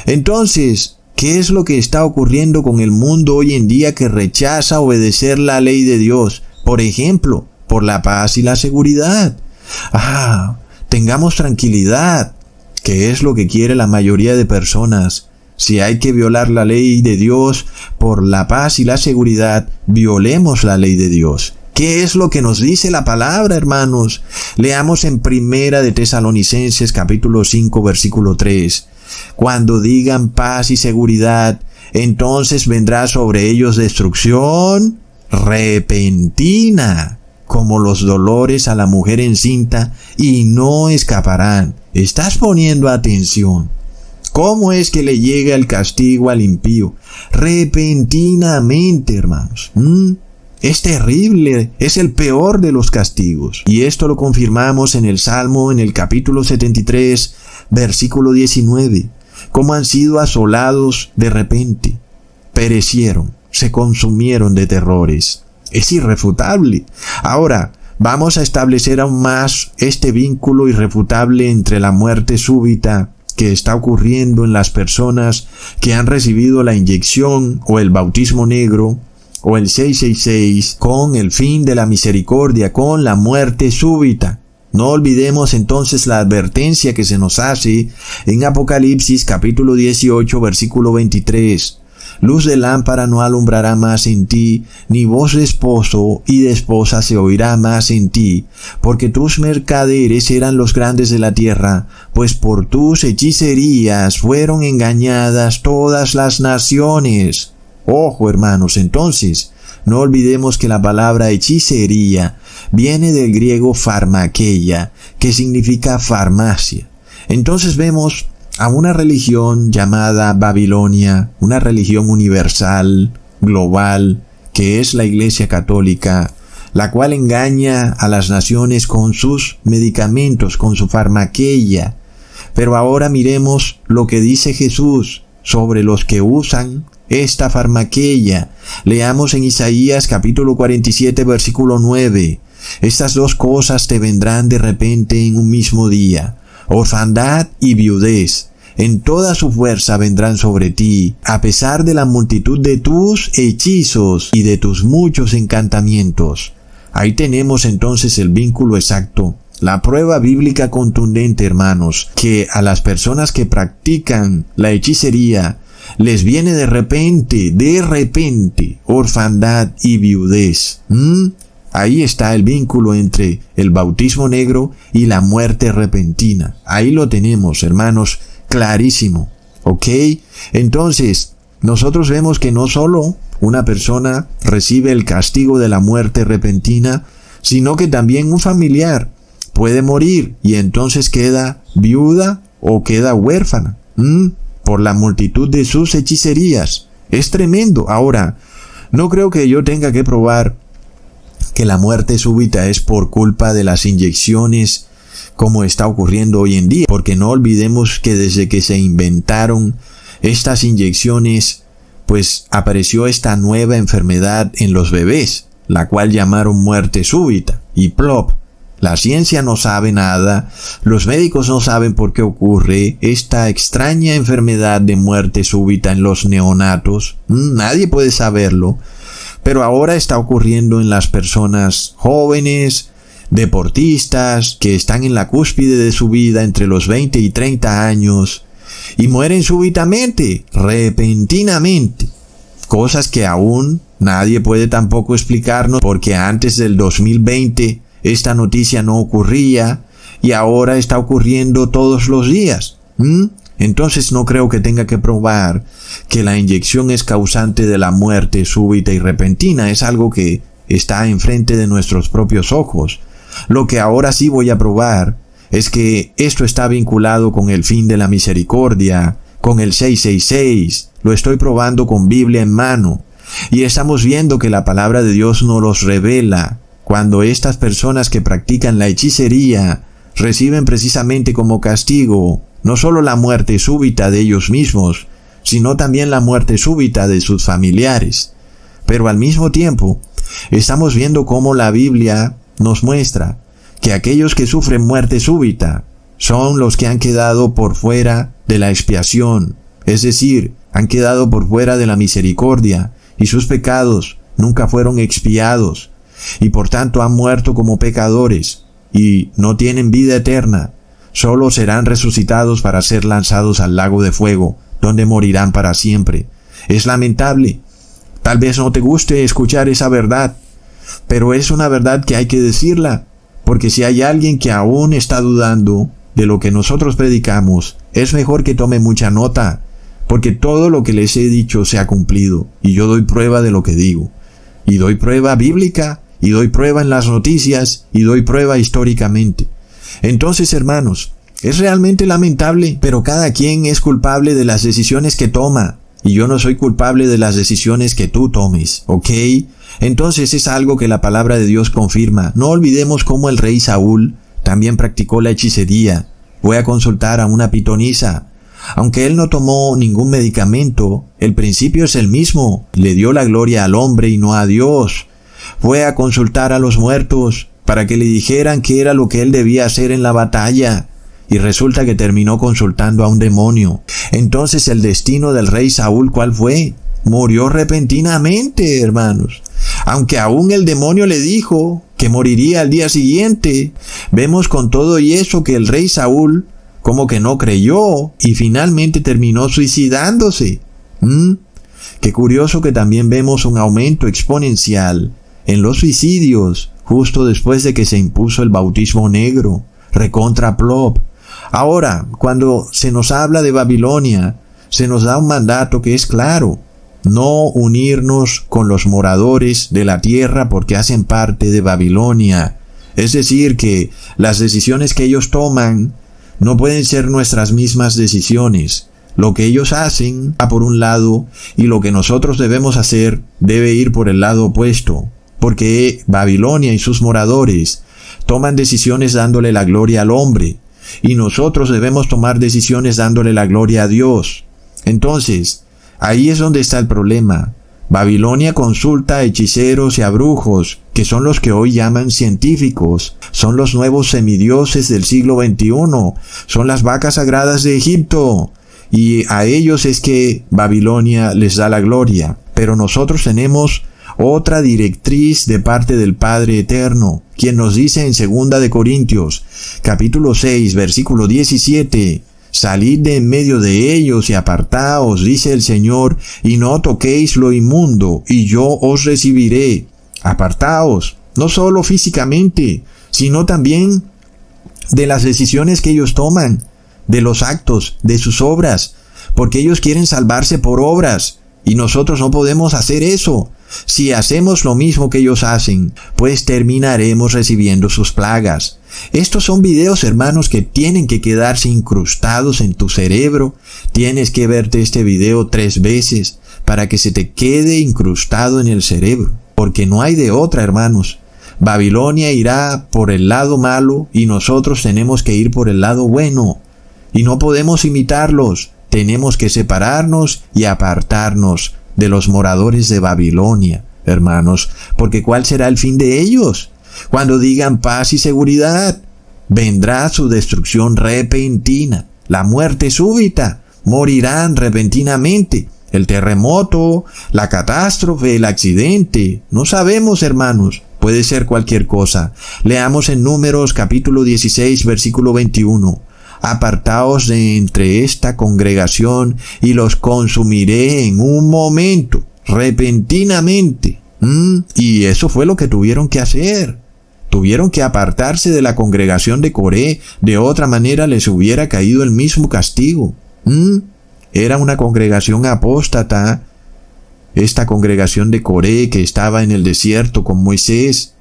Entonces, ¿qué es lo que está ocurriendo con el mundo hoy en día que rechaza obedecer la ley de Dios? Por ejemplo, por la paz y la seguridad. Ah, tengamos tranquilidad, que es lo que quiere la mayoría de personas. Si hay que violar la ley de Dios por la paz y la seguridad, violemos la ley de Dios. ¿Qué es lo que nos dice la palabra, hermanos? Leamos en Primera de Tesalonicenses capítulo 5 versículo 3. Cuando digan paz y seguridad, entonces vendrá sobre ellos destrucción repentina como los dolores a la mujer encinta y no escaparán. ¿Estás poniendo atención? ¿Cómo es que le llega el castigo al impío? Repentinamente, hermanos. Es terrible, es el peor de los castigos. Y esto lo confirmamos en el Salmo, en el capítulo 73, versículo 19. Como han sido asolados de repente, perecieron, se consumieron de terrores. es irrefutable. Ahora, vamos a establecer aún más este vínculo irrefutable entre la muerte súbita que está ocurriendo en las personas que han recibido la inyección o el bautismo negro o el 666 con el fin de la misericordia, con la muerte súbita. No olvidemos entonces la advertencia que se nos hace en Apocalipsis capítulo 18 versículo 23. Luz de lámpara no alumbrará más en ti, ni voz de esposo y de esposa se oirá más en ti, porque tus mercaderes eran los grandes de la tierra, pues por tus hechicerías fueron engañadas todas las naciones. Ojo, hermanos, entonces, no olvidemos que la palabra hechicería viene del griego farmaqueia, que significa farmacia. Entonces vemos a una religión llamada Babilonia, una religión universal, global, que es la Iglesia Católica, la cual engaña a las naciones con sus medicamentos, con su farmaqueia. Pero ahora miremos lo que dice Jesús sobre los que usan esta farmaqueia. Leamos en Isaías capítulo 47 versículo 9. Estas dos cosas te vendrán de repente en un mismo día orfandad y viudez. En toda su fuerza vendrán sobre ti, a pesar de la multitud de tus hechizos y de tus muchos encantamientos. Ahí tenemos entonces el vínculo exacto, la prueba bíblica contundente, hermanos, que a las personas que practican la hechicería les viene de repente, de repente, orfandad y viudez. ¿Mm? Ahí está el vínculo entre el bautismo negro y la muerte repentina. Ahí lo tenemos, hermanos, clarísimo. ¿Ok? Entonces, nosotros vemos que no solo una persona recibe el castigo de la muerte repentina, sino que también un familiar puede morir y entonces queda viuda o queda huérfana por la multitud de sus hechicerías. Es tremendo. Ahora, no creo que yo tenga que probar que la muerte súbita es por culpa de las inyecciones como está ocurriendo hoy en día, porque no olvidemos que desde que se inventaron estas inyecciones, pues apareció esta nueva enfermedad en los bebés, la cual llamaron muerte súbita, y plop. La ciencia no sabe nada, los médicos no saben por qué ocurre esta extraña enfermedad de muerte súbita en los neonatos, mm, nadie puede saberlo, pero ahora está ocurriendo en las personas jóvenes, deportistas, que están en la cúspide de su vida entre los 20 y 30 años, y mueren súbitamente, repentinamente. Cosas que aún nadie puede tampoco explicarnos porque antes del 2020 esta noticia no ocurría y ahora está ocurriendo todos los días. Entonces no creo que tenga que probar que la inyección es causante de la muerte súbita y repentina. Es algo que está enfrente de nuestros propios ojos. Lo que ahora sí voy a probar es que esto está vinculado con el fin de la misericordia, con el 666. Lo estoy probando con Biblia en mano. Y estamos viendo que la palabra de Dios no los revela. Cuando estas personas que practican la hechicería reciben precisamente como castigo no solo la muerte súbita de ellos mismos, sino también la muerte súbita de sus familiares. Pero al mismo tiempo, estamos viendo cómo la Biblia nos muestra que aquellos que sufren muerte súbita son los que han quedado por fuera de la expiación, es decir, han quedado por fuera de la misericordia, y sus pecados nunca fueron expiados, y por tanto han muerto como pecadores, y no tienen vida eterna, solo serán resucitados para ser lanzados al lago de fuego, donde morirán para siempre. Es lamentable. Tal vez no te guste escuchar esa verdad, pero es una verdad que hay que decirla, porque si hay alguien que aún está dudando de lo que nosotros predicamos, es mejor que tome mucha nota, porque todo lo que les he dicho se ha cumplido, y yo doy prueba de lo que digo, y doy prueba bíblica, y doy prueba en las noticias, y doy prueba históricamente. Entonces, hermanos, es realmente lamentable, pero cada quien es culpable de las decisiones que toma. Y yo no soy culpable de las decisiones que tú tomes, ¿ok? Entonces es algo que la palabra de Dios confirma. No olvidemos cómo el rey Saúl también practicó la hechicería. Voy a consultar a una pitonisa. Aunque él no tomó ningún medicamento, el principio es el mismo. Le dio la gloria al hombre y no a Dios. Fue a consultar a los muertos para que le dijeran qué era lo que él debía hacer en la batalla. Y resulta que terminó consultando a un demonio. Entonces el destino del rey Saúl, ¿cuál fue? Murió repentinamente, hermanos. Aunque aún el demonio le dijo que moriría al día siguiente, vemos con todo y eso que el rey Saúl como que no creyó y finalmente terminó suicidándose. ¿Mm? Qué curioso que también vemos un aumento exponencial en los suicidios justo después de que se impuso el bautismo negro, recontra plop. Ahora, cuando se nos habla de Babilonia, se nos da un mandato que es claro, no unirnos con los moradores de la tierra porque hacen parte de Babilonia. Es decir, que las decisiones que ellos toman no pueden ser nuestras mismas decisiones. Lo que ellos hacen va por un lado y lo que nosotros debemos hacer debe ir por el lado opuesto, porque Babilonia y sus moradores toman decisiones dándole la gloria al hombre, y nosotros debemos tomar decisiones dándole la gloria a Dios. Entonces, ahí es donde está el problema. Babilonia consulta a hechiceros y a brujos, que son los que hoy llaman científicos, son los nuevos semidioses del siglo XXI, son las vacas sagradas de Egipto, y a ellos es que Babilonia les da la gloria. Pero nosotros tenemos otra directriz de parte del Padre Eterno, quien nos dice en segunda de Corintios, capítulo 6, versículo 17, Salid de en medio de ellos y apartaos, dice el Señor, y no toquéis lo inmundo, y yo os recibiré. Apartaos, no solo físicamente, sino también de las decisiones que ellos toman, de los actos, de sus obras, porque ellos quieren salvarse por obras, y nosotros no podemos hacer eso. Si hacemos lo mismo que ellos hacen, pues terminaremos recibiendo sus plagas. Estos son videos, hermanos, que tienen que quedarse incrustados en tu cerebro. Tienes que verte este video tres veces para que se te quede incrustado en el cerebro. Porque no hay de otra, hermanos. Babilonia irá por el lado malo y nosotros tenemos que ir por el lado bueno. Y no podemos imitarlos. Tenemos que separarnos y apartarnos de los moradores de Babilonia, hermanos, porque ¿cuál será el fin de ellos? Cuando digan paz y seguridad, vendrá su destrucción repentina, la muerte súbita, morirán repentinamente, el terremoto, la catástrofe, el accidente, no sabemos, hermanos, puede ser cualquier cosa. Leamos en Números capítulo 16, versículo 21 apartaos de entre esta congregación y los consumiré en un momento, repentinamente. ¿Mm? Y eso fue lo que tuvieron que hacer. Tuvieron que apartarse de la congregación de Coré, de otra manera les hubiera caído el mismo castigo. ¿Mm? Era una congregación apóstata, esta congregación de Coré que estaba en el desierto con Moisés.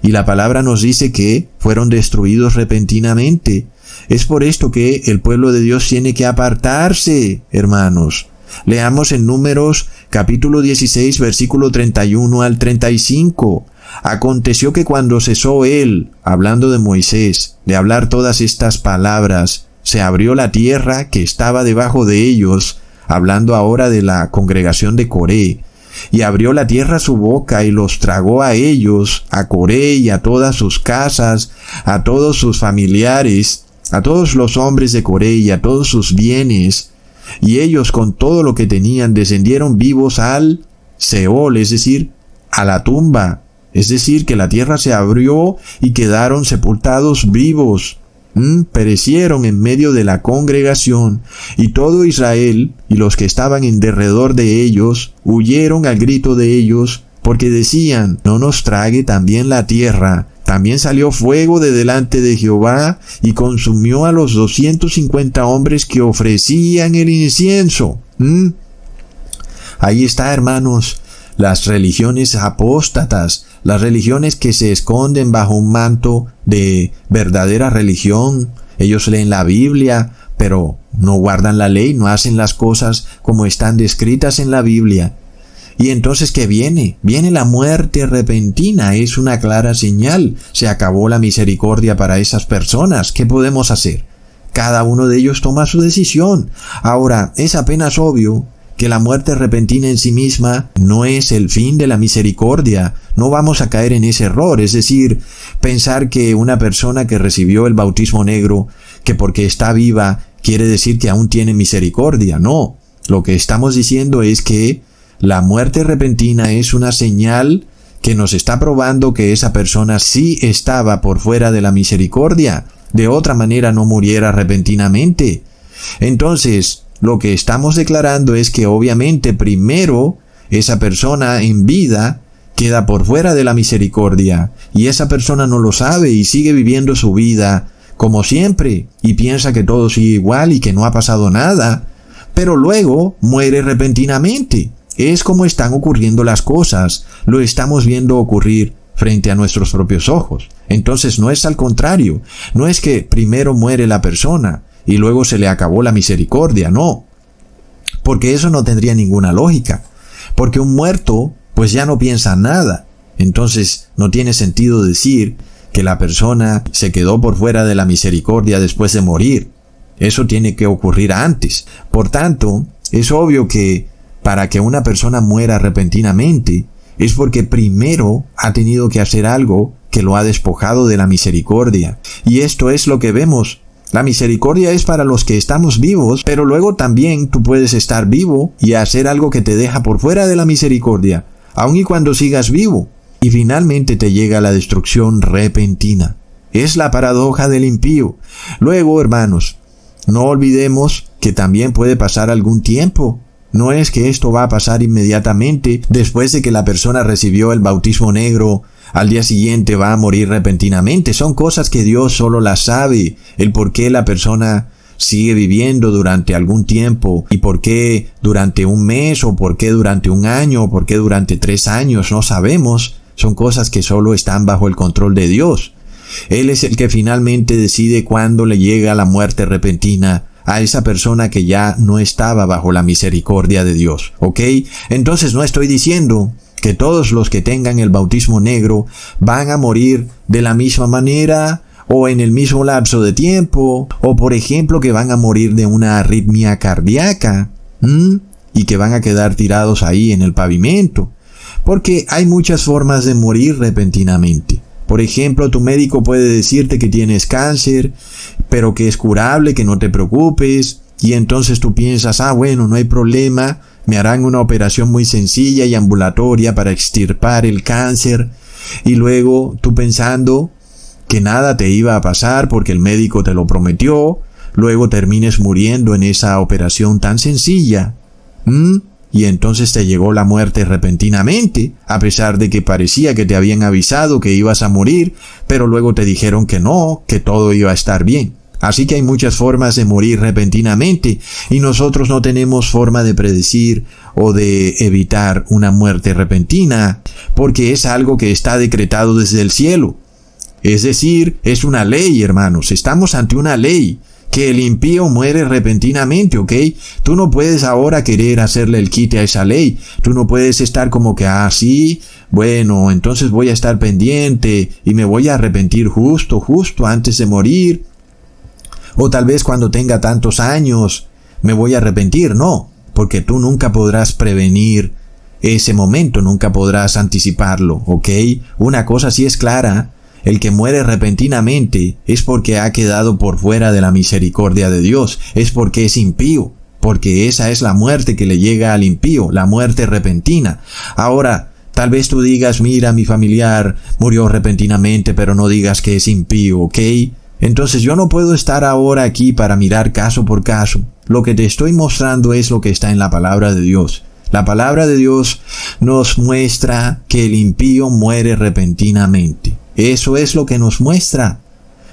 Y la palabra nos dice que fueron destruidos repentinamente. Es por esto que el pueblo de Dios tiene que apartarse, hermanos. Leamos en Números capítulo 16 versículo 31 al 35. Aconteció que cuando cesó él, hablando de Moisés, de hablar todas estas palabras, se abrió la tierra que estaba debajo de ellos, hablando ahora de la congregación de Coré, y abrió la tierra su boca y los tragó a ellos, a Coré y a todas sus casas, a todos sus familiares, a todos los hombres de Coré y a todos sus bienes, y ellos con todo lo que tenían descendieron vivos al Seol, es decir, a la tumba, es decir, que la tierra se abrió y quedaron sepultados vivos. Perecieron en medio de la congregación, y todo Israel y los que estaban en derredor de ellos huyeron al grito de ellos, porque decían, no nos trague también la tierra, también salió fuego de delante de Jehová y consumió a los 250 hombres que ofrecían el incienso. ¿Mm? Ahí está, hermanos, las religiones apóstatas, las religiones que se esconden bajo un manto de verdadera religión. Ellos leen la Biblia, pero no guardan la ley, no hacen las cosas como están descritas en la Biblia. Y entonces, ¿qué viene? Viene la muerte repentina, es una clara señal. Se acabó la misericordia para esas personas. ¿Qué podemos hacer? Cada uno de ellos toma su decisión. Ahora, es apenas obvio que la muerte repentina en sí misma no es el fin de la misericordia, no vamos a caer en ese error, es decir, pensar que una persona que recibió el bautismo negro, que porque está viva, quiere decir que aún tiene misericordia. No, lo que estamos diciendo es que la muerte repentina es una señal que nos está probando que esa persona sí estaba por fuera de la misericordia. De otra manera no muriera repentinamente. Entonces, lo que estamos declarando es que obviamente primero esa persona en vida queda por fuera de la misericordia y esa persona no lo sabe y sigue viviendo su vida como siempre y piensa que todo sigue igual y que no ha pasado nada, pero luego muere repentinamente. Es como están ocurriendo las cosas, lo estamos viendo ocurrir frente a nuestros propios ojos. Entonces no es al contrario, no es que primero muere la persona y luego se le acabó la misericordia, no. Porque eso no tendría ninguna lógica. Porque un muerto pues ya no piensa nada. Entonces no tiene sentido decir que la persona se quedó por fuera de la misericordia después de morir. Eso tiene que ocurrir antes. Por tanto, es obvio que para que una persona muera repentinamente es porque primero ha tenido que hacer algo que lo ha despojado de la misericordia. Y esto es lo que vemos. La misericordia es para los que estamos vivos, pero luego también tú puedes estar vivo y hacer algo que te deja por fuera de la misericordia, aun y cuando sigas vivo. Y finalmente te llega la destrucción repentina. Es la paradoja del impío. Luego, hermanos, no olvidemos que también puede pasar algún tiempo no es que esto va a pasar inmediatamente después de que la persona recibió el bautismo negro, al día siguiente va a morir repentinamente. Son cosas que Dios solo las sabe. El por qué la persona sigue viviendo durante algún tiempo y por qué durante un mes o por qué durante un año o por qué durante tres años no sabemos. Son cosas que solo están bajo el control de Dios. Él es el que finalmente decide cuándo le llega la muerte repentina a esa persona que ya no estaba bajo la misericordia de Dios. ¿Ok? Entonces no estoy diciendo que todos los que tengan el bautismo negro van a morir de la misma manera o en el mismo lapso de tiempo, o por ejemplo que van a morir de una arritmia cardíaca y que van a quedar tirados ahí en el pavimento, porque hay muchas formas de morir repentinamente. Por ejemplo, tu médico puede decirte que tienes cáncer, pero que es curable, que no te preocupes, y entonces tú piensas, ah, bueno, no hay problema, me harán una operación muy sencilla y ambulatoria para extirpar el cáncer, y luego tú pensando que nada te iba a pasar porque el médico te lo prometió, luego termines muriendo en esa operación tan sencilla. ¿Mm? Y entonces te llegó la muerte repentinamente, a pesar de que parecía que te habían avisado que ibas a morir, pero luego te dijeron que no, que todo iba a estar bien. Así que hay muchas formas de morir repentinamente y nosotros no tenemos forma de predecir o de evitar una muerte repentina, porque es algo que está decretado desde el cielo. Es decir, es una ley, hermanos, estamos ante una ley que el impío muere repentinamente, ¿ok? Tú no puedes ahora querer hacerle el quite a esa ley. Tú no puedes estar como que, ah, sí, bueno, entonces voy a estar pendiente y me voy a arrepentir justo, justo antes de morir. O tal vez cuando tenga tantos años me voy a arrepentir. No, porque tú nunca podrás prevenir ese momento, nunca podrás anticiparlo, ¿ok? Una cosa sí es clara, el que muere repentinamente es porque ha quedado por fuera de la misericordia de Dios, es porque es impío, porque esa es la muerte que le llega al impío, la muerte repentina. Ahora, Tal vez tú digas, mira, mi familiar murió repentinamente, pero no digas que es impío, ¿ok? Entonces yo no puedo estar ahora aquí para mirar caso por caso. Lo que te estoy mostrando es lo que está en la palabra de Dios. La palabra de Dios nos muestra que el impío muere repentinamente. Eso es lo que nos muestra.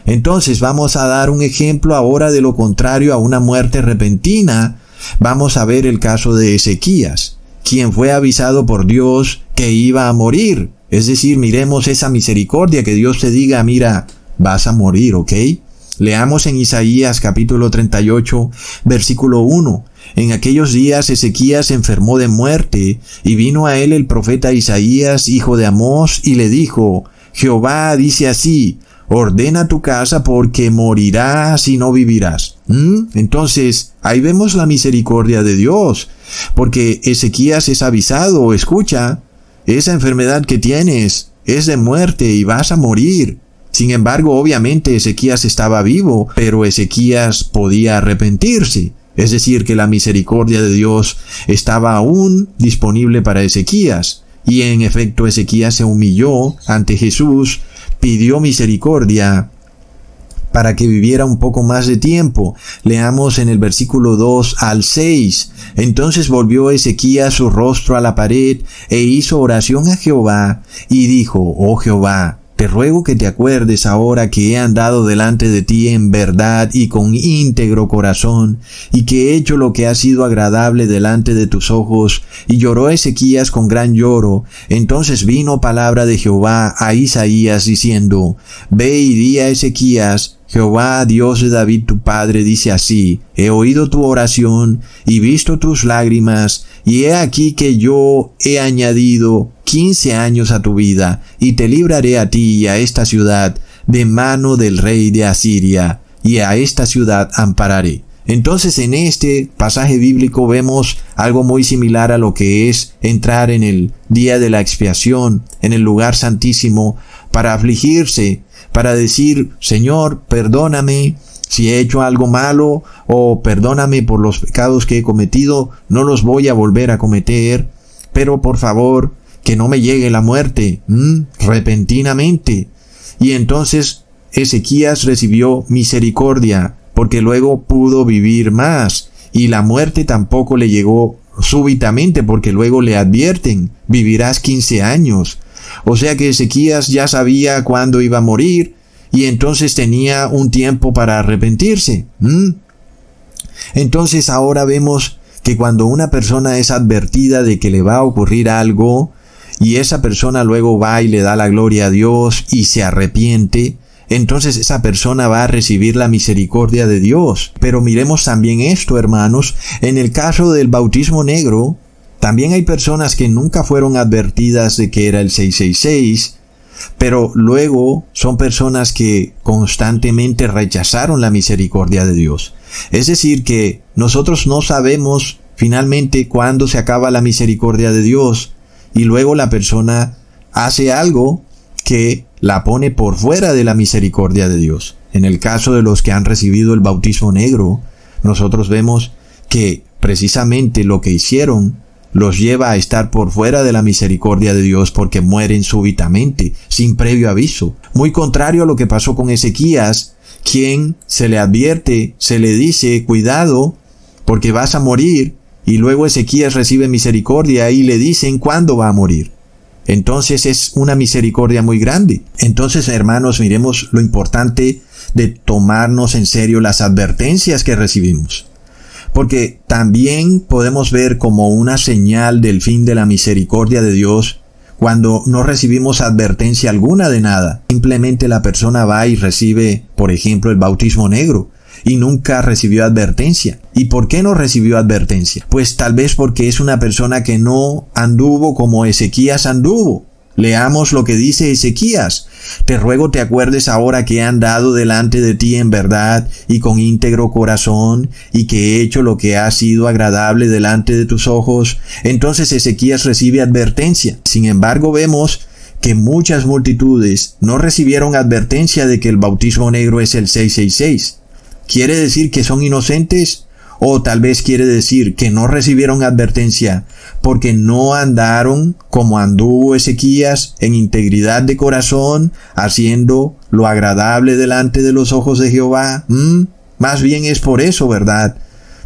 Entonces vamos a dar un ejemplo ahora de lo contrario a una muerte repentina. Vamos a ver el caso de Ezequías, quien fue avisado por Dios que iba a morir. Es decir, miremos esa misericordia que Dios te diga, mira, vas a morir, ¿ok? Leamos en Isaías capítulo 38, versículo 1. En aquellos días Ezequías enfermó de muerte, y vino a él el profeta Isaías, hijo de Amós, y le dijo, Jehová dice así, ordena tu casa porque morirás y no vivirás. ¿Mm? Entonces, ahí vemos la misericordia de Dios, porque Ezequías es avisado, escucha, esa enfermedad que tienes es de muerte y vas a morir. Sin embargo, obviamente Ezequías estaba vivo, pero Ezequías podía arrepentirse. Es decir, que la misericordia de Dios estaba aún disponible para Ezequías. Y en efecto Ezequías se humilló ante Jesús, pidió misericordia para que viviera un poco más de tiempo. Leamos en el versículo 2 al 6. Entonces volvió Ezequías su rostro a la pared e hizo oración a Jehová y dijo, Oh Jehová, te ruego que te acuerdes ahora que he andado delante de ti en verdad y con íntegro corazón, y que he hecho lo que ha sido agradable delante de tus ojos. Y lloró Ezequías con gran lloro. Entonces vino palabra de Jehová a Isaías diciendo, Ve y di a Ezequías, Jehová, Dios de David tu Padre, dice así, He oído tu oración y visto tus lágrimas, y he aquí que yo he añadido quince años a tu vida, y te libraré a ti y a esta ciudad de mano del rey de Asiria, y a esta ciudad ampararé. Entonces en este pasaje bíblico vemos algo muy similar a lo que es entrar en el día de la expiación, en el lugar santísimo, para afligirse, para decir, Señor, perdóname si he hecho algo malo o perdóname por los pecados que he cometido, no los voy a volver a cometer, pero por favor, que no me llegue la muerte, repentinamente. Y entonces Ezequías recibió misericordia, porque luego pudo vivir más, y la muerte tampoco le llegó súbitamente, porque luego le advierten, vivirás quince años. O sea que Ezequías ya sabía cuándo iba a morir y entonces tenía un tiempo para arrepentirse. Entonces ahora vemos que cuando una persona es advertida de que le va a ocurrir algo y esa persona luego va y le da la gloria a Dios y se arrepiente, entonces esa persona va a recibir la misericordia de Dios. Pero miremos también esto, hermanos, en el caso del bautismo negro, también hay personas que nunca fueron advertidas de que era el 666, pero luego son personas que constantemente rechazaron la misericordia de Dios. Es decir, que nosotros no sabemos finalmente cuándo se acaba la misericordia de Dios y luego la persona hace algo que la pone por fuera de la misericordia de Dios. En el caso de los que han recibido el bautismo negro, nosotros vemos que precisamente lo que hicieron los lleva a estar por fuera de la misericordia de Dios porque mueren súbitamente, sin previo aviso. Muy contrario a lo que pasó con Ezequías, quien se le advierte, se le dice, cuidado, porque vas a morir, y luego Ezequías recibe misericordia y le dicen cuándo va a morir. Entonces es una misericordia muy grande. Entonces, hermanos, miremos lo importante de tomarnos en serio las advertencias que recibimos porque también podemos ver como una señal del fin de la misericordia de Dios cuando no recibimos advertencia alguna de nada. Simplemente la persona va y recibe, por ejemplo, el bautismo negro y nunca recibió advertencia. ¿Y por qué no recibió advertencia? Pues tal vez porque es una persona que no anduvo como Ezequías anduvo. Leamos lo que dice Ezequías. Te ruego te acuerdes ahora que he andado delante de ti en verdad y con íntegro corazón y que he hecho lo que ha sido agradable delante de tus ojos. Entonces Ezequías recibe advertencia. Sin embargo vemos que muchas multitudes no recibieron advertencia de que el bautismo negro es el 666. ¿Quiere decir que son inocentes? O tal vez quiere decir que no recibieron advertencia porque no andaron como anduvo Ezequías en integridad de corazón, haciendo lo agradable delante de los ojos de Jehová. ¿Mm? Más bien es por eso, ¿verdad?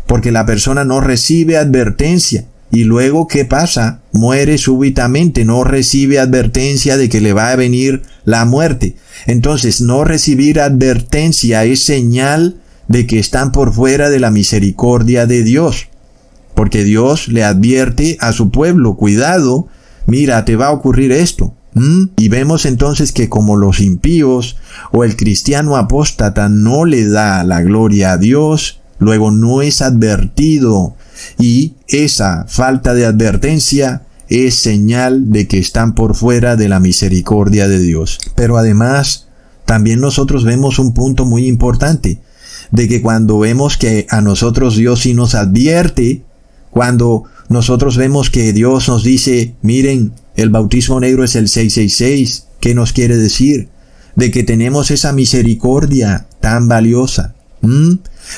Porque la persona no recibe advertencia. Y luego, ¿qué pasa? Muere súbitamente, no recibe advertencia de que le va a venir la muerte. Entonces, no recibir advertencia es señal de que están por fuera de la misericordia de Dios. Porque Dios le advierte a su pueblo, cuidado, mira, te va a ocurrir esto. Y vemos entonces que como los impíos o el cristiano apóstata no le da la gloria a Dios, luego no es advertido y esa falta de advertencia es señal de que están por fuera de la misericordia de Dios. Pero además, también nosotros vemos un punto muy importante de que cuando vemos que a nosotros Dios sí nos advierte, cuando nosotros vemos que Dios nos dice, miren, el bautismo negro es el 666. ¿Qué nos quiere decir? De que tenemos esa misericordia tan valiosa. ¿Mm?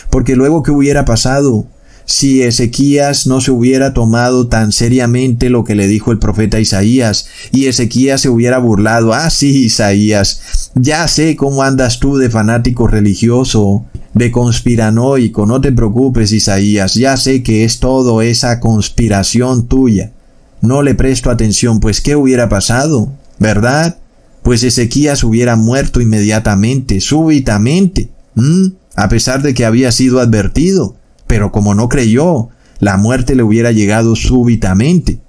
Porque luego, ¿qué hubiera pasado? si Ezequías no se hubiera tomado tan seriamente lo que le dijo el profeta Isaías, y Ezequías se hubiera burlado, ah sí, Isaías, ya sé cómo andas tú de fanático religioso, de conspiranoico, no te preocupes, Isaías, ya sé que es todo esa conspiración tuya. No le presto atención, pues ¿qué hubiera pasado? ¿Verdad? Pues Ezequías hubiera muerto inmediatamente, súbitamente, a pesar de que había sido advertido pero como no creyó, la muerte le hubiera llegado súbitamente.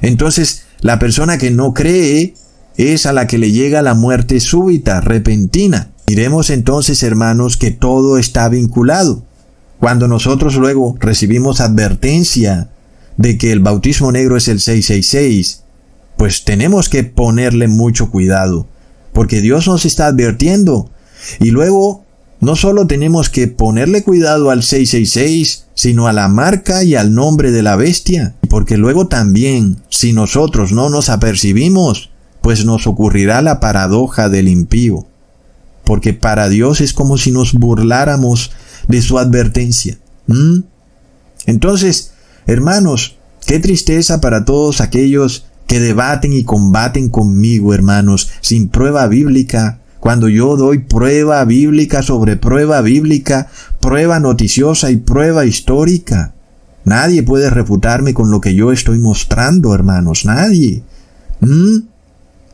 Entonces, la persona que no cree es a la que le llega la muerte súbita, repentina. Miremos entonces, hermanos, que todo está vinculado. Cuando nosotros luego recibimos advertencia de que el bautismo negro es el 666, pues tenemos que ponerle mucho cuidado, porque Dios nos está advirtiendo. Y luego no solo tenemos que ponerle cuidado al 666, sino a la marca y al nombre de la bestia, porque luego también, si nosotros no nos apercibimos, pues nos ocurrirá la paradoja del impío, porque para Dios es como si nos burláramos de su advertencia. Entonces, hermanos, qué tristeza para todos aquellos que debaten y combaten conmigo, hermanos, sin prueba bíblica cuando yo doy prueba bíblica sobre prueba bíblica, prueba noticiosa y prueba histórica. Nadie puede refutarme con lo que yo estoy mostrando, hermanos, nadie. ¿Mm?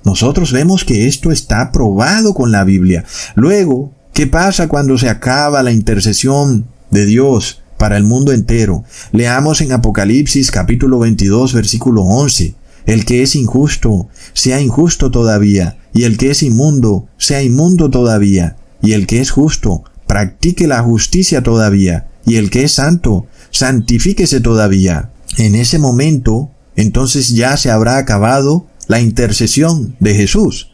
Nosotros vemos que esto está probado con la Biblia. Luego, ¿qué pasa cuando se acaba la intercesión de Dios para el mundo entero? Leamos en Apocalipsis capítulo 22 versículo 11. El que es injusto, sea injusto todavía, y el que es inmundo, sea inmundo todavía, y el que es justo, practique la justicia todavía, y el que es santo, santifíquese todavía. En ese momento, entonces ya se habrá acabado la intercesión de Jesús.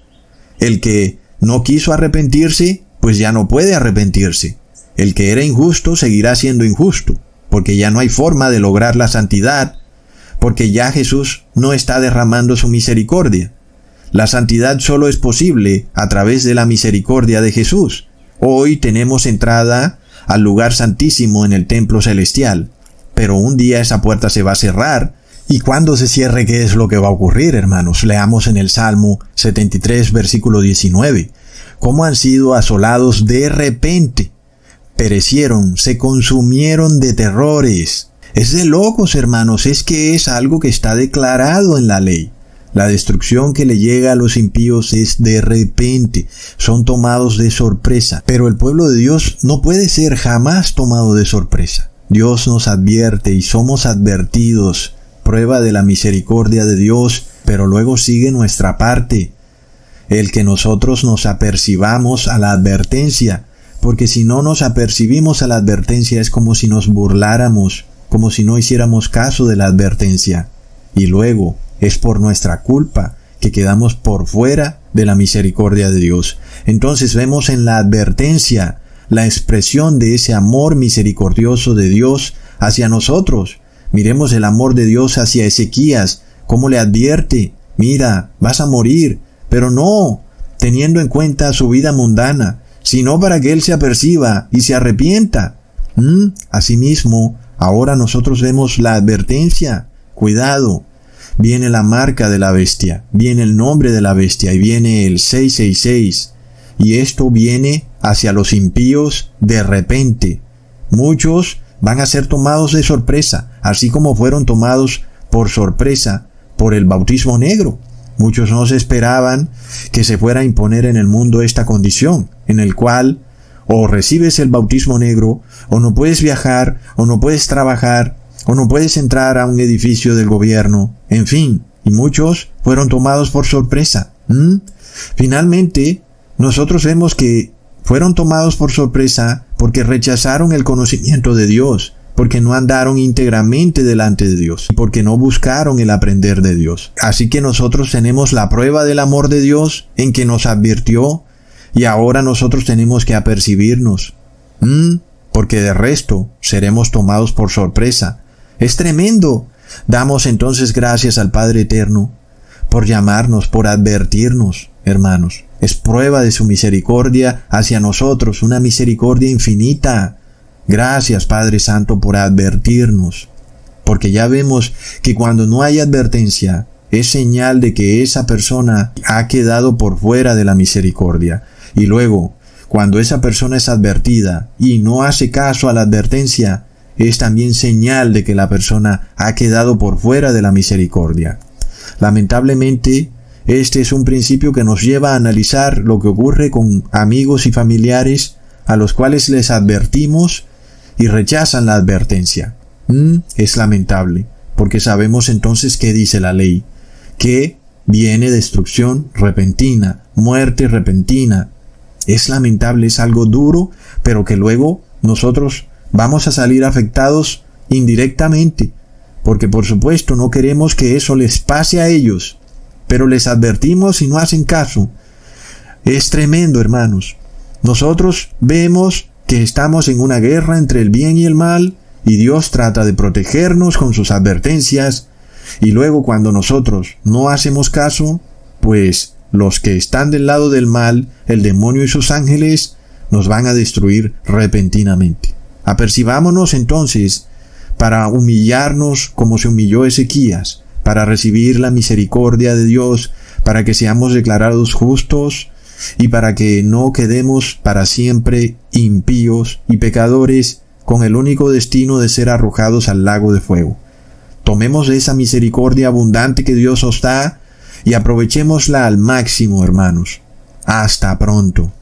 El que no quiso arrepentirse, pues ya no puede arrepentirse. El que era injusto seguirá siendo injusto, porque ya no hay forma de lograr la santidad porque ya Jesús no está derramando su misericordia. La santidad solo es posible a través de la misericordia de Jesús. Hoy tenemos entrada al lugar santísimo en el templo celestial, pero un día esa puerta se va a cerrar, y cuando se cierre, ¿qué es lo que va a ocurrir, hermanos? Leamos en el Salmo 73, versículo 19, cómo han sido asolados de repente, perecieron, se consumieron de terrores, es de locos, hermanos, es que es algo que está declarado en la ley. La destrucción que le llega a los impíos es de repente, son tomados de sorpresa, pero el pueblo de Dios no puede ser jamás tomado de sorpresa. Dios nos advierte y somos advertidos, prueba de la misericordia de Dios, pero luego sigue nuestra parte, el que nosotros nos apercibamos a la advertencia, porque si no nos apercibimos a la advertencia es como si nos burláramos, como si no hiciéramos caso de la advertencia, y luego es por nuestra culpa que quedamos por fuera de la misericordia de Dios. Entonces vemos en la advertencia la expresión de ese amor misericordioso de Dios hacia nosotros. Miremos el amor de Dios hacia Ezequías, cómo le advierte, mira, vas a morir, pero no teniendo en cuenta su vida mundana, sino para que él se aperciba y se arrepienta. ¿Mm? Asimismo, Ahora nosotros vemos la advertencia. Cuidado. Viene la marca de la bestia, viene el nombre de la bestia y viene el 666. Y esto viene hacia los impíos de repente. Muchos van a ser tomados de sorpresa, así como fueron tomados por sorpresa por el bautismo negro. Muchos no se esperaban que se fuera a imponer en el mundo esta condición, en el cual o recibes el bautismo negro, o no puedes viajar, o no puedes trabajar, o no puedes entrar a un edificio del gobierno, en fin, y muchos fueron tomados por sorpresa. Finalmente, nosotros vemos que fueron tomados por sorpresa porque rechazaron el conocimiento de Dios, porque no andaron íntegramente delante de Dios, y porque no buscaron el aprender de Dios. Así que nosotros tenemos la prueba del amor de Dios en que nos advirtió y ahora nosotros tenemos que apercibirnos. porque de resto seremos tomados por sorpresa. Es tremendo. Damos entonces gracias al Padre Eterno por llamarnos, por advertirnos, hermanos. Es prueba de su misericordia hacia nosotros, una misericordia infinita. Gracias, Padre Santo, por advertirnos. Porque ya vemos que cuando no hay advertencia, es señal de que esa persona ha quedado por fuera de la misericordia. Y luego, cuando esa persona es advertida y no hace caso a la advertencia, es también señal de que la persona ha quedado por fuera de la misericordia. Lamentablemente, este es un principio que nos lleva a analizar lo que ocurre con amigos y familiares a los cuales les advertimos y rechazan la advertencia. Mm, es lamentable, porque sabemos entonces qué dice la ley, que viene destrucción repentina, muerte repentina. Es lamentable, es algo duro, pero que luego nosotros vamos a salir afectados indirectamente, porque por supuesto no queremos que eso les pase a ellos, pero les advertimos y no hacen caso. Es tremendo, hermanos. Nosotros vemos que estamos en una guerra entre el bien y el mal, y Dios trata de protegernos con sus advertencias, y luego cuando nosotros no hacemos caso, pues los que están del lado del mal, el demonio y sus ángeles, nos van a destruir repentinamente. Apercibámonos entonces para humillarnos como se humilló Ezequías, para recibir la misericordia de Dios, para que seamos declarados justos y para que no quedemos para siempre impíos y pecadores con el único destino de ser arrojados al lago de fuego. Tomemos esa misericordia abundante que Dios os da y aprovechémosla al máximo, hermanos. Hasta pronto.